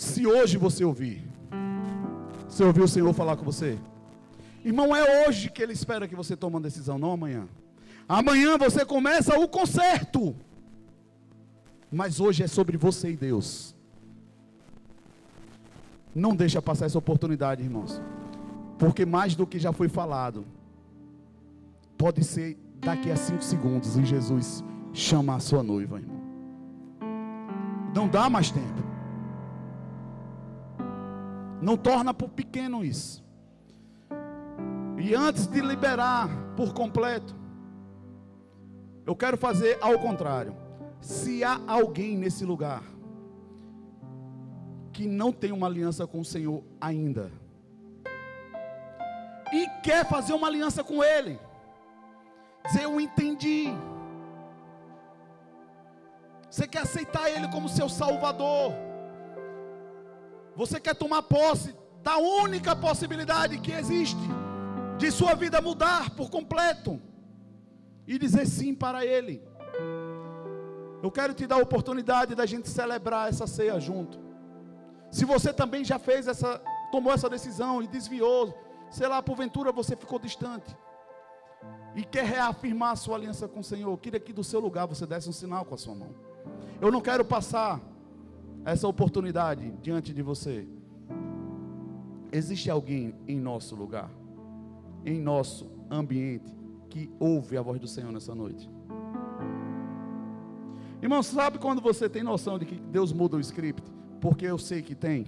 [SPEAKER 1] Se hoje você ouvir, você ouviu o Senhor falar com você, irmão, é hoje que Ele espera que você tome uma decisão, não amanhã. Amanhã você começa o conserto, mas hoje é sobre você e Deus. Não deixa passar essa oportunidade, irmãos. Porque mais do que já foi falado, pode ser daqui a cinco segundos e Jesus chama a sua noiva, irmão. Não dá mais tempo. Não torna por pequeno isso. E antes de liberar por completo, eu quero fazer ao contrário. Se há alguém nesse lugar que não tem uma aliança com o Senhor ainda, e quer fazer uma aliança com Ele, dizer: Eu entendi. Você quer aceitar Ele como seu Salvador. Você quer tomar posse da única possibilidade que existe de sua vida mudar por completo e dizer sim para Ele. Eu quero te dar a oportunidade da gente celebrar essa ceia junto. Se você também já fez essa, tomou essa decisão e desviou, sei lá, porventura você ficou distante e quer reafirmar a sua aliança com o Senhor, queria que do seu lugar você desse um sinal com a sua mão. Eu não quero passar essa oportunidade diante de você. Existe alguém em nosso lugar, em nosso ambiente, que ouve a voz do Senhor nessa noite? Irmão, sabe quando você tem noção de que Deus muda o script? Porque eu sei que tem.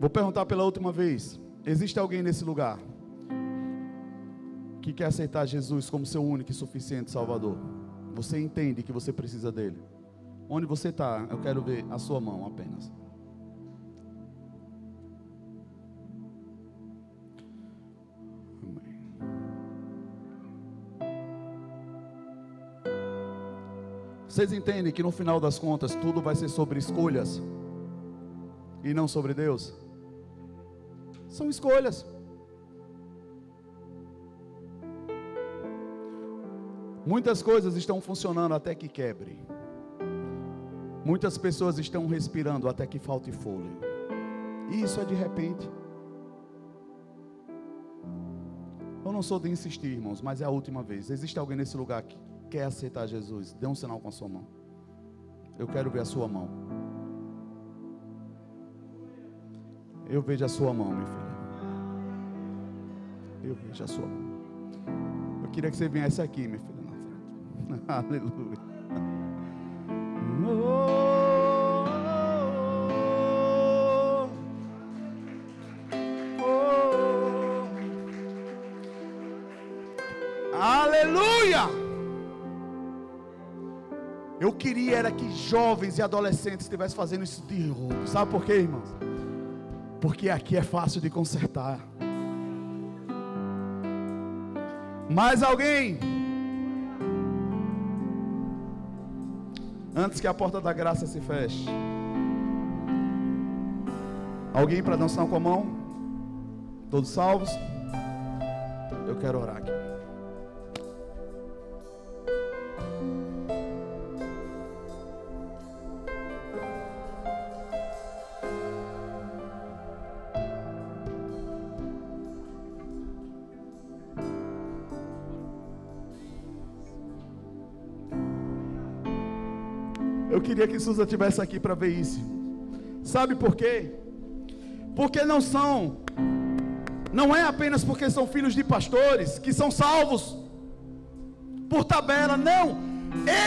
[SPEAKER 1] Vou perguntar pela última vez: existe alguém nesse lugar que quer aceitar Jesus como seu único e suficiente Salvador? Você entende que você precisa dele? Onde você está, eu quero ver a sua mão apenas. Vocês entendem que no final das contas tudo vai ser sobre escolhas e não sobre Deus? São escolhas. Muitas coisas estão funcionando até que quebre. Muitas pessoas estão respirando até que falte fôlego. E isso é de repente. Eu não sou de insistir, irmãos, mas é a última vez. Existe alguém nesse lugar que quer aceitar Jesus? Dê um sinal com a sua mão. Eu quero ver a sua mão. Eu vejo a sua mão, meu filho. Eu vejo a sua mão. Eu queria que você viesse aqui, minha filha. <laughs> Aleluia. Oh, oh, oh. Aleluia! Eu queria era que jovens e adolescentes estivessem fazendo isso de roubo. Sabe por quê, irmãos? Porque aqui é fácil de consertar. Mais alguém? Antes que a porta da graça se feche. Alguém para dançar com a mão? Todos salvos? Eu quero orar aqui. Queria que Susa tivesse aqui para ver isso. Sabe por quê? Porque não são, não é apenas porque são filhos de pastores que são salvos por tabela, não.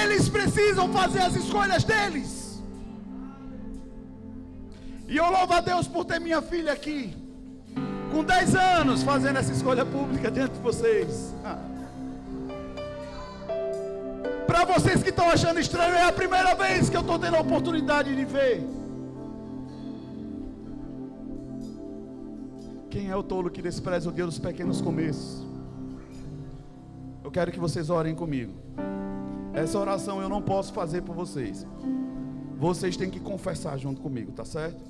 [SPEAKER 1] Eles precisam fazer as escolhas deles. E eu louvo a Deus por ter minha filha aqui, com 10 anos, fazendo essa escolha pública diante de vocês. Para vocês que estão achando estranho, é a primeira vez que eu estou tendo a oportunidade de ver. Quem é o tolo que despreza o Deus dos pequenos começos? Eu quero que vocês orem comigo. Essa oração eu não posso fazer por vocês. Vocês têm que confessar junto comigo, tá certo?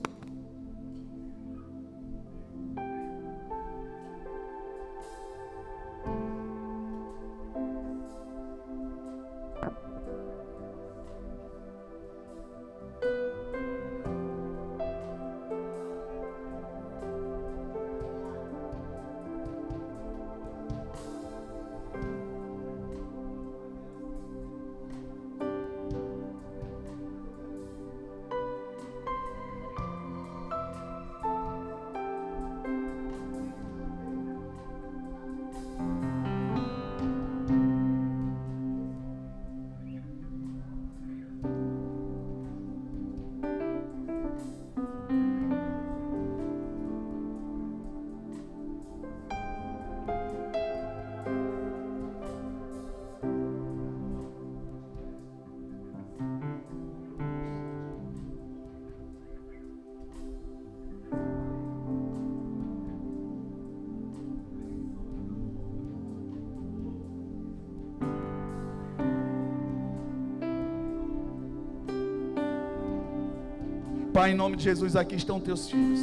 [SPEAKER 1] Pai, em nome de Jesus, aqui estão teus filhos.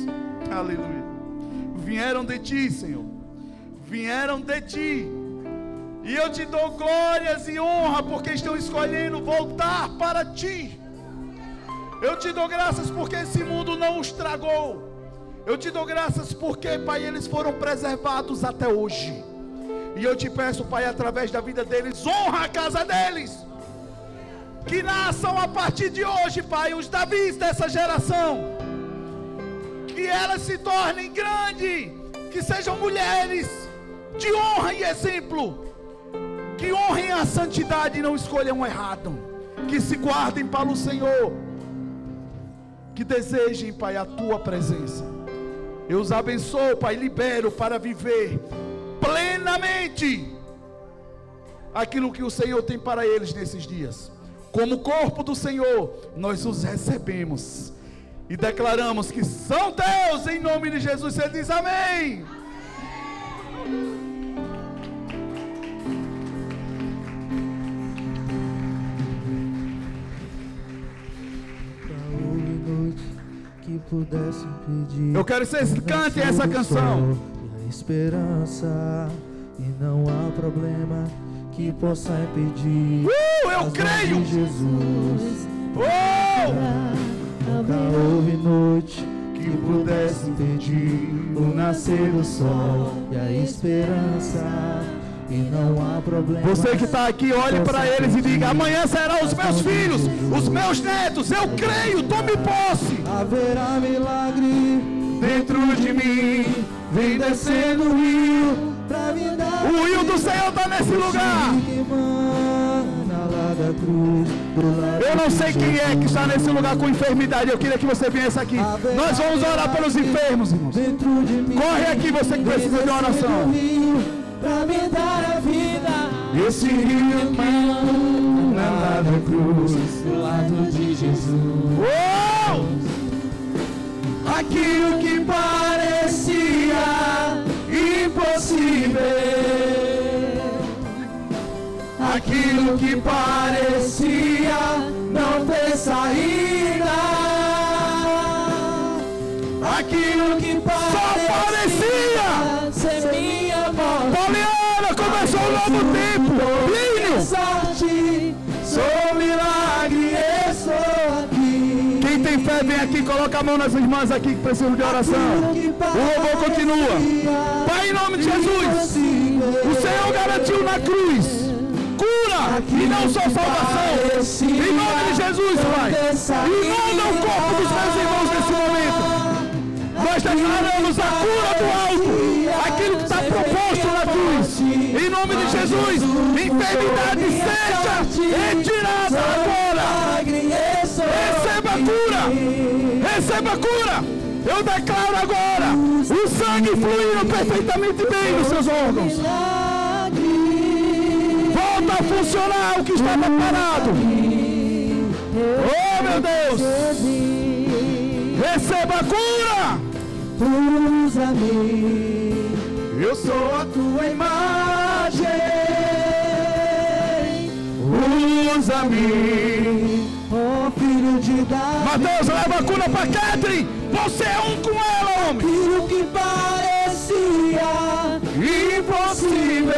[SPEAKER 1] Aleluia. Vieram de ti, Senhor. Vieram de ti. E eu te dou glórias e honra porque estão escolhendo voltar para ti. Eu te dou graças porque esse mundo não os tragou. Eu te dou graças porque, Pai, eles foram preservados até hoje. E eu te peço, Pai, através da vida deles, honra a casa deles. Que nasçam a partir de hoje, Pai, os Davis dessa geração. Que elas se tornem grandes. Que sejam mulheres de honra e exemplo. Que honrem a santidade e não escolham o errado. Que se guardem para o Senhor. Que desejem, Pai, a tua presença. Eu os abençoo, Pai, libero para viver plenamente aquilo que o Senhor tem para eles nesses dias. Como corpo do Senhor, nós os recebemos e declaramos que são teus em nome de Jesus. Ele diz amém. Eu quero que vocês cantem essa canção.
[SPEAKER 2] Esperança e não há problema que possa impedir.
[SPEAKER 1] Uh, eu creio.
[SPEAKER 2] Jesus.
[SPEAKER 1] Oh!
[SPEAKER 2] Nunca houve noite que pudesse impedir o nascer do sol e a esperança. E não há problema.
[SPEAKER 1] Você que está aqui, olhe para eles e diga: amanhã serão os meus filhos, os meus netos. Eu creio, tome posse.
[SPEAKER 2] Haverá milagre
[SPEAKER 1] Dentro de mim,
[SPEAKER 2] Vem descendo o rio pra me dar
[SPEAKER 1] o rio do Senhor está nesse lugar. Eu não sei quem é que está nesse lugar com enfermidade. Eu queria que você viesse aqui. Nós vamos orar pelos enfermos, irmãos. Corre aqui, você que precisa de oração.
[SPEAKER 2] pra me dar a vida.
[SPEAKER 1] Esse rio que
[SPEAKER 2] lá da cruz, do lado de Jesus.
[SPEAKER 1] Oh!
[SPEAKER 2] Aquilo que parecia impossível, aquilo que parecia não ter saída, aquilo que parecia ser minha morte.
[SPEAKER 1] Poliana, começou um novo tempo. Plínio,
[SPEAKER 2] sou milagre, estou aqui.
[SPEAKER 1] quem tem fé, vem aqui, coloca a mão nas irmãs aqui que precisam de oração. O louvor continua. Pai, em nome de Jesus, o Senhor garantiu na cruz e não só salvação. Em nome de Jesus, Pai. Inunda o corpo dos meus irmãos nesse momento. Nós declaramos a cura do alto, aquilo que está proposto na cruz. Em nome de Jesus, enfermidade seja retirada agora. Receba a cura. Receba a cura. Eu declaro agora o sangue fluindo perfeitamente bem nos seus órgãos. Funcionar o que estava parado. Oh meu Deus! Receba a cura!
[SPEAKER 2] Usa-me,
[SPEAKER 1] Eu sou a tua imagem. Usa-me.
[SPEAKER 2] ó filho de Davi.
[SPEAKER 1] Mateus, leva a cura para Catherine. Você é um com ela, homem.
[SPEAKER 2] Aquilo que parecia
[SPEAKER 1] Impossível.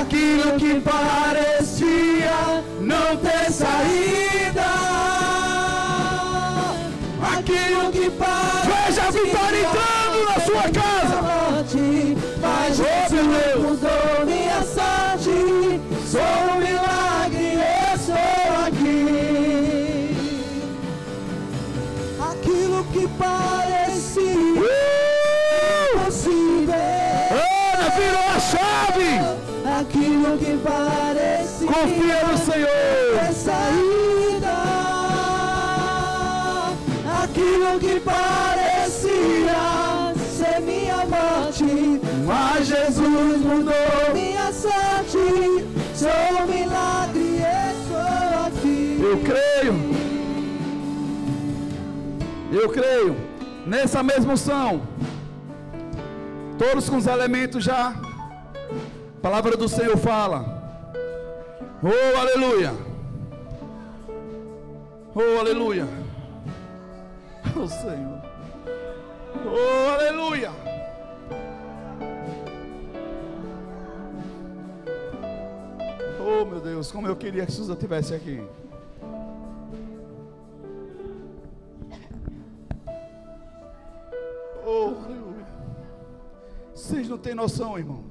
[SPEAKER 2] Aquilo que parecia não ter saída, aquilo que parecia
[SPEAKER 1] Veja a vitória entrando na sua casa.
[SPEAKER 2] morte, mas
[SPEAKER 1] Oh,
[SPEAKER 2] Jesus
[SPEAKER 1] meu Deus.
[SPEAKER 2] mudou minha sorte. Sou um milagre, eu sou aqui. Aquilo que parecia parecia
[SPEAKER 1] Confia no Senhor.
[SPEAKER 2] ter saída, aquilo que parecia ser minha morte, mas Jesus mudou minha sorte. Sou um milagre, estou aqui.
[SPEAKER 1] Eu creio. Eu creio. Nessa mesma unção. Todos com os elementos já. A palavra do Senhor fala. Oh, aleluia. Oh, aleluia. Oh, Senhor. Oh, aleluia. Oh, meu Deus, como eu queria que Susa estivesse aqui. Oh, aleluia. Vocês não têm noção, irmão.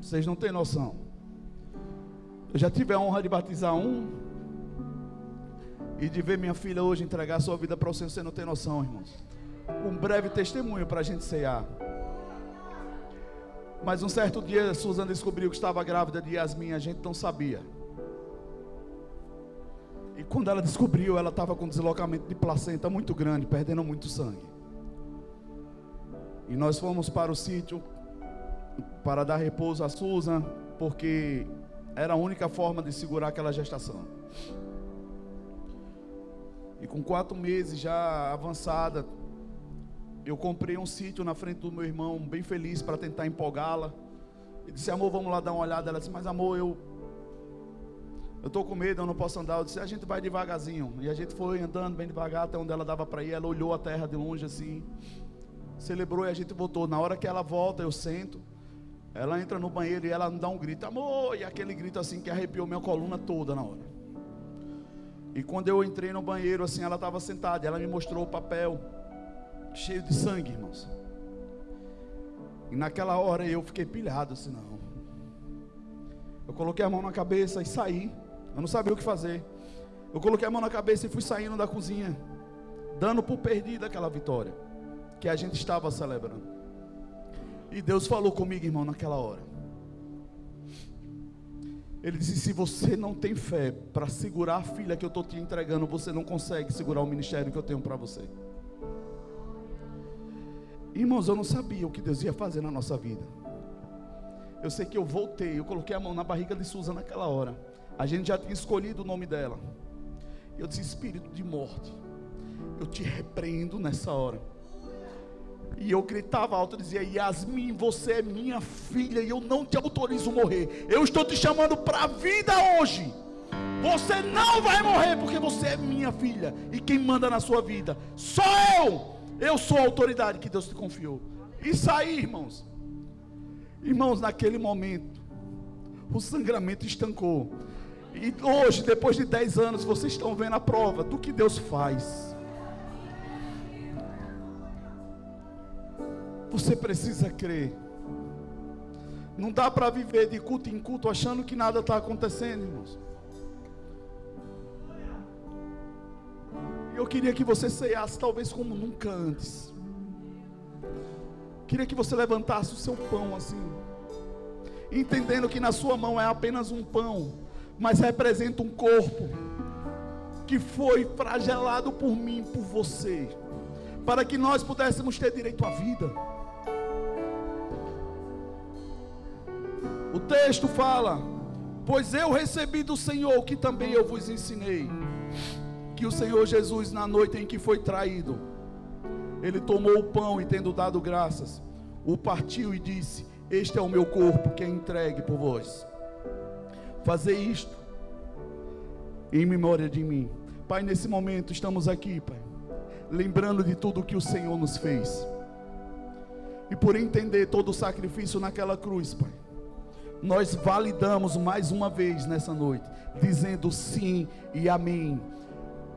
[SPEAKER 1] Vocês não têm noção. Eu já tive a honra de batizar um e de ver minha filha hoje entregar sua vida para o Senhor, você não tem noção, irmãos. Um breve testemunho para a gente cear. Mas um certo dia, Suzana descobriu que estava grávida de Yasmin, a gente não sabia. E quando ela descobriu, ela estava com um deslocamento de placenta muito grande, perdendo muito sangue. E nós fomos para o sítio para dar repouso a Susan, porque era a única forma de segurar aquela gestação. E com quatro meses já avançada, eu comprei um sítio na frente do meu irmão, bem feliz, para tentar empolgá-la. Ele disse, amor, vamos lá dar uma olhada. Ela disse, mas amor, eu eu estou com medo, eu não posso andar. Eu disse, a gente vai devagarzinho. E a gente foi andando bem devagar até onde ela dava para ir. Ela olhou a terra de longe assim, celebrou e a gente voltou. Na hora que ela volta, eu sento. Ela entra no banheiro e ela dá um grito, amor, e aquele grito assim que arrepiou minha coluna toda na hora. E quando eu entrei no banheiro, assim, ela estava sentada, ela me mostrou o papel cheio de sangue, irmãos. E naquela hora eu fiquei pilhado, assim, não. Eu coloquei a mão na cabeça e saí. Eu não sabia o que fazer. Eu coloquei a mão na cabeça e fui saindo da cozinha, dando por perdida aquela vitória que a gente estava celebrando. E Deus falou comigo, irmão, naquela hora. Ele disse: se você não tem fé para segurar a filha que eu estou te entregando, você não consegue segurar o ministério que eu tenho para você. Irmãos, eu não sabia o que Deus ia fazer na nossa vida. Eu sei que eu voltei, eu coloquei a mão na barriga de Susan naquela hora. A gente já tinha escolhido o nome dela. Eu disse: Espírito de morte, eu te repreendo nessa hora. E eu gritava alto, dizia: Yasmin, você é minha filha e eu não te autorizo morrer. Eu estou te chamando para a vida hoje. Você não vai morrer porque você é minha filha. E quem manda na sua vida sou eu. Eu sou a autoridade que Deus te confiou. Isso aí, irmãos. Irmãos, naquele momento, o sangramento estancou. E hoje, depois de 10 anos, vocês estão vendo a prova do que Deus faz. Você precisa crer. Não dá para viver de culto em culto achando que nada está acontecendo, irmãos. Eu queria que você ceiasse, talvez como nunca antes. Queria que você levantasse o seu pão assim, entendendo que na sua mão é apenas um pão, mas representa um corpo que foi fragelado por mim, por você, para que nós pudéssemos ter direito à vida. O texto fala: Pois eu recebi do Senhor que também eu vos ensinei, que o Senhor Jesus, na noite em que foi traído, ele tomou o pão e, tendo dado graças, o partiu e disse: Este é o meu corpo que é entregue por vós. Fazer isto em memória de mim. Pai, nesse momento estamos aqui, Pai, lembrando de tudo que o Senhor nos fez. E por entender todo o sacrifício naquela cruz, Pai nós validamos mais uma vez nessa noite, dizendo sim e amém.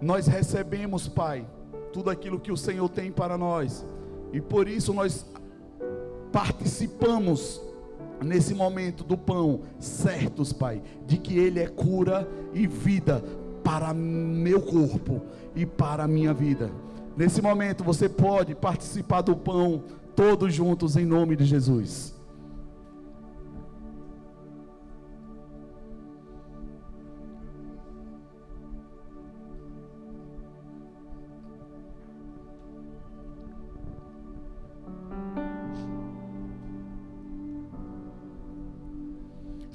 [SPEAKER 1] Nós recebemos, Pai, tudo aquilo que o Senhor tem para nós, e por isso nós participamos nesse momento do pão, certos, Pai, de que Ele é cura e vida para meu corpo e para a minha vida. Nesse momento você pode participar do pão todos juntos em nome de Jesus.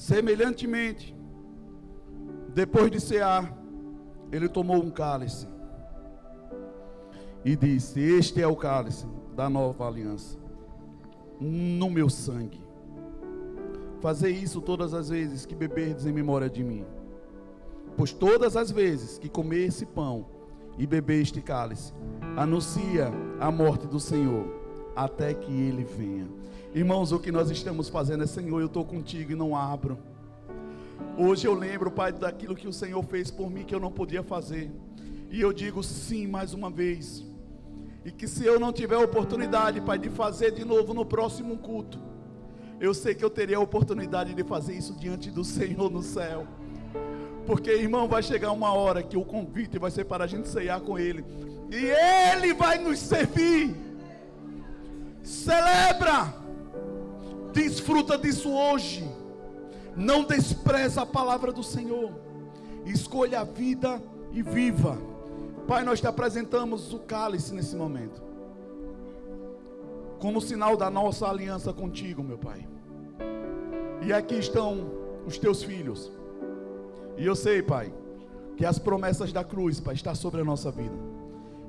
[SPEAKER 1] Semelhantemente, depois de cear, ele tomou um cálice e disse: Este é o cálice da nova aliança, no meu sangue. Fazer isso todas as vezes que beberdes em memória de mim. Pois todas as vezes que comer esse pão e beber este cálice, anuncia a morte do Senhor até que ele venha. Irmãos, o que nós estamos fazendo é: Senhor, eu estou contigo e não abro. Hoje eu lembro, Pai, daquilo que o Senhor fez por mim que eu não podia fazer. E eu digo sim mais uma vez. E que se eu não tiver oportunidade, Pai, de fazer de novo no próximo culto, eu sei que eu teria a oportunidade de fazer isso diante do Senhor no céu. Porque, irmão, vai chegar uma hora que o convite vai ser para a gente ceiar com Ele. E Ele vai nos servir. Celebra. Desfruta disso hoje. Não despreza a palavra do Senhor. Escolha a vida e viva. Pai, nós te apresentamos o cálice nesse momento. Como sinal da nossa aliança contigo, meu Pai. E aqui estão os teus filhos. E eu sei, Pai, que as promessas da cruz, Pai, estão sobre a nossa vida.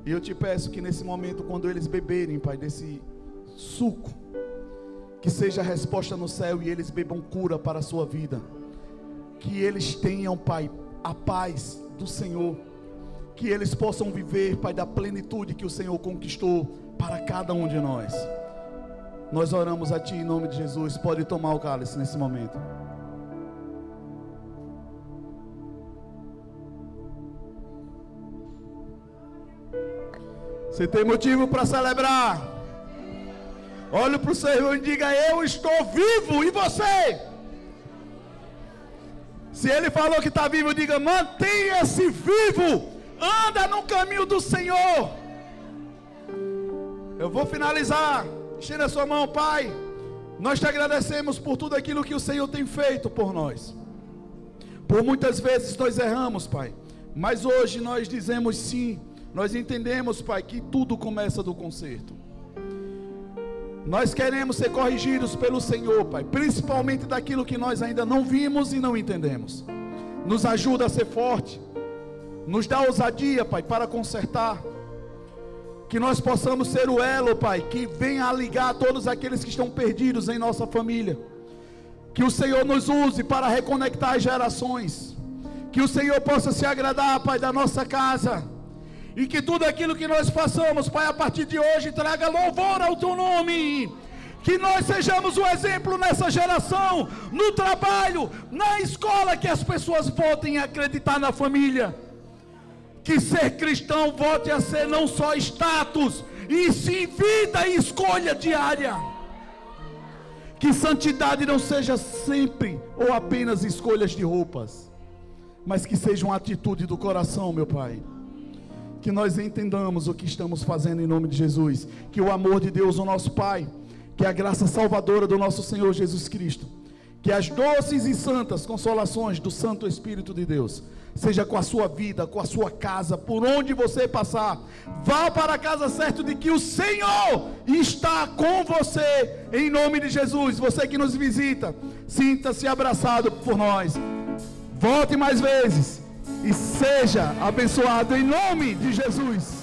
[SPEAKER 1] E eu te peço que nesse momento, quando eles beberem, Pai, desse suco, que seja a resposta no céu e eles bebam cura para a sua vida. Que eles tenham, Pai, a paz do Senhor. Que eles possam viver, Pai, da plenitude que o Senhor conquistou para cada um de nós. Nós oramos a Ti em nome de Jesus. Pode tomar o cálice nesse momento. Você tem motivo para celebrar. Olhe para o Senhor e diga: Eu estou vivo, e você? Se ele falou que está vivo, diga: Mantenha-se vivo, anda no caminho do Senhor. Eu vou finalizar. Estenda sua mão, Pai. Nós te agradecemos por tudo aquilo que o Senhor tem feito por nós. Por muitas vezes nós erramos, Pai. Mas hoje nós dizemos sim. Nós entendemos, Pai, que tudo começa do conserto. Nós queremos ser corrigidos pelo Senhor, Pai, principalmente daquilo que nós ainda não vimos e não entendemos. Nos ajuda a ser forte, nos dá ousadia, Pai, para consertar. Que nós possamos ser o elo, Pai, que venha a ligar todos aqueles que estão perdidos em nossa família. Que o Senhor nos use para reconectar as gerações. Que o Senhor possa se agradar, Pai, da nossa casa e que tudo aquilo que nós façamos, Pai, a partir de hoje, traga louvor ao teu nome. Que nós sejamos o exemplo nessa geração, no trabalho, na escola, que as pessoas voltem a acreditar na família. Que ser cristão volte a ser não só status, e sim vida e escolha diária. Que santidade não seja sempre ou apenas escolhas de roupas, mas que seja uma atitude do coração, meu Pai que nós entendamos o que estamos fazendo em nome de Jesus, que o amor de Deus, o nosso Pai, que a graça salvadora do nosso Senhor Jesus Cristo, que as doces e santas consolações do Santo Espírito de Deus, seja com a sua vida, com a sua casa, por onde você passar, vá para a casa certo de que o Senhor está com você, em nome de Jesus. Você que nos visita, sinta-se abraçado por nós. Volte mais vezes e seja abençoado em nome de Jesus.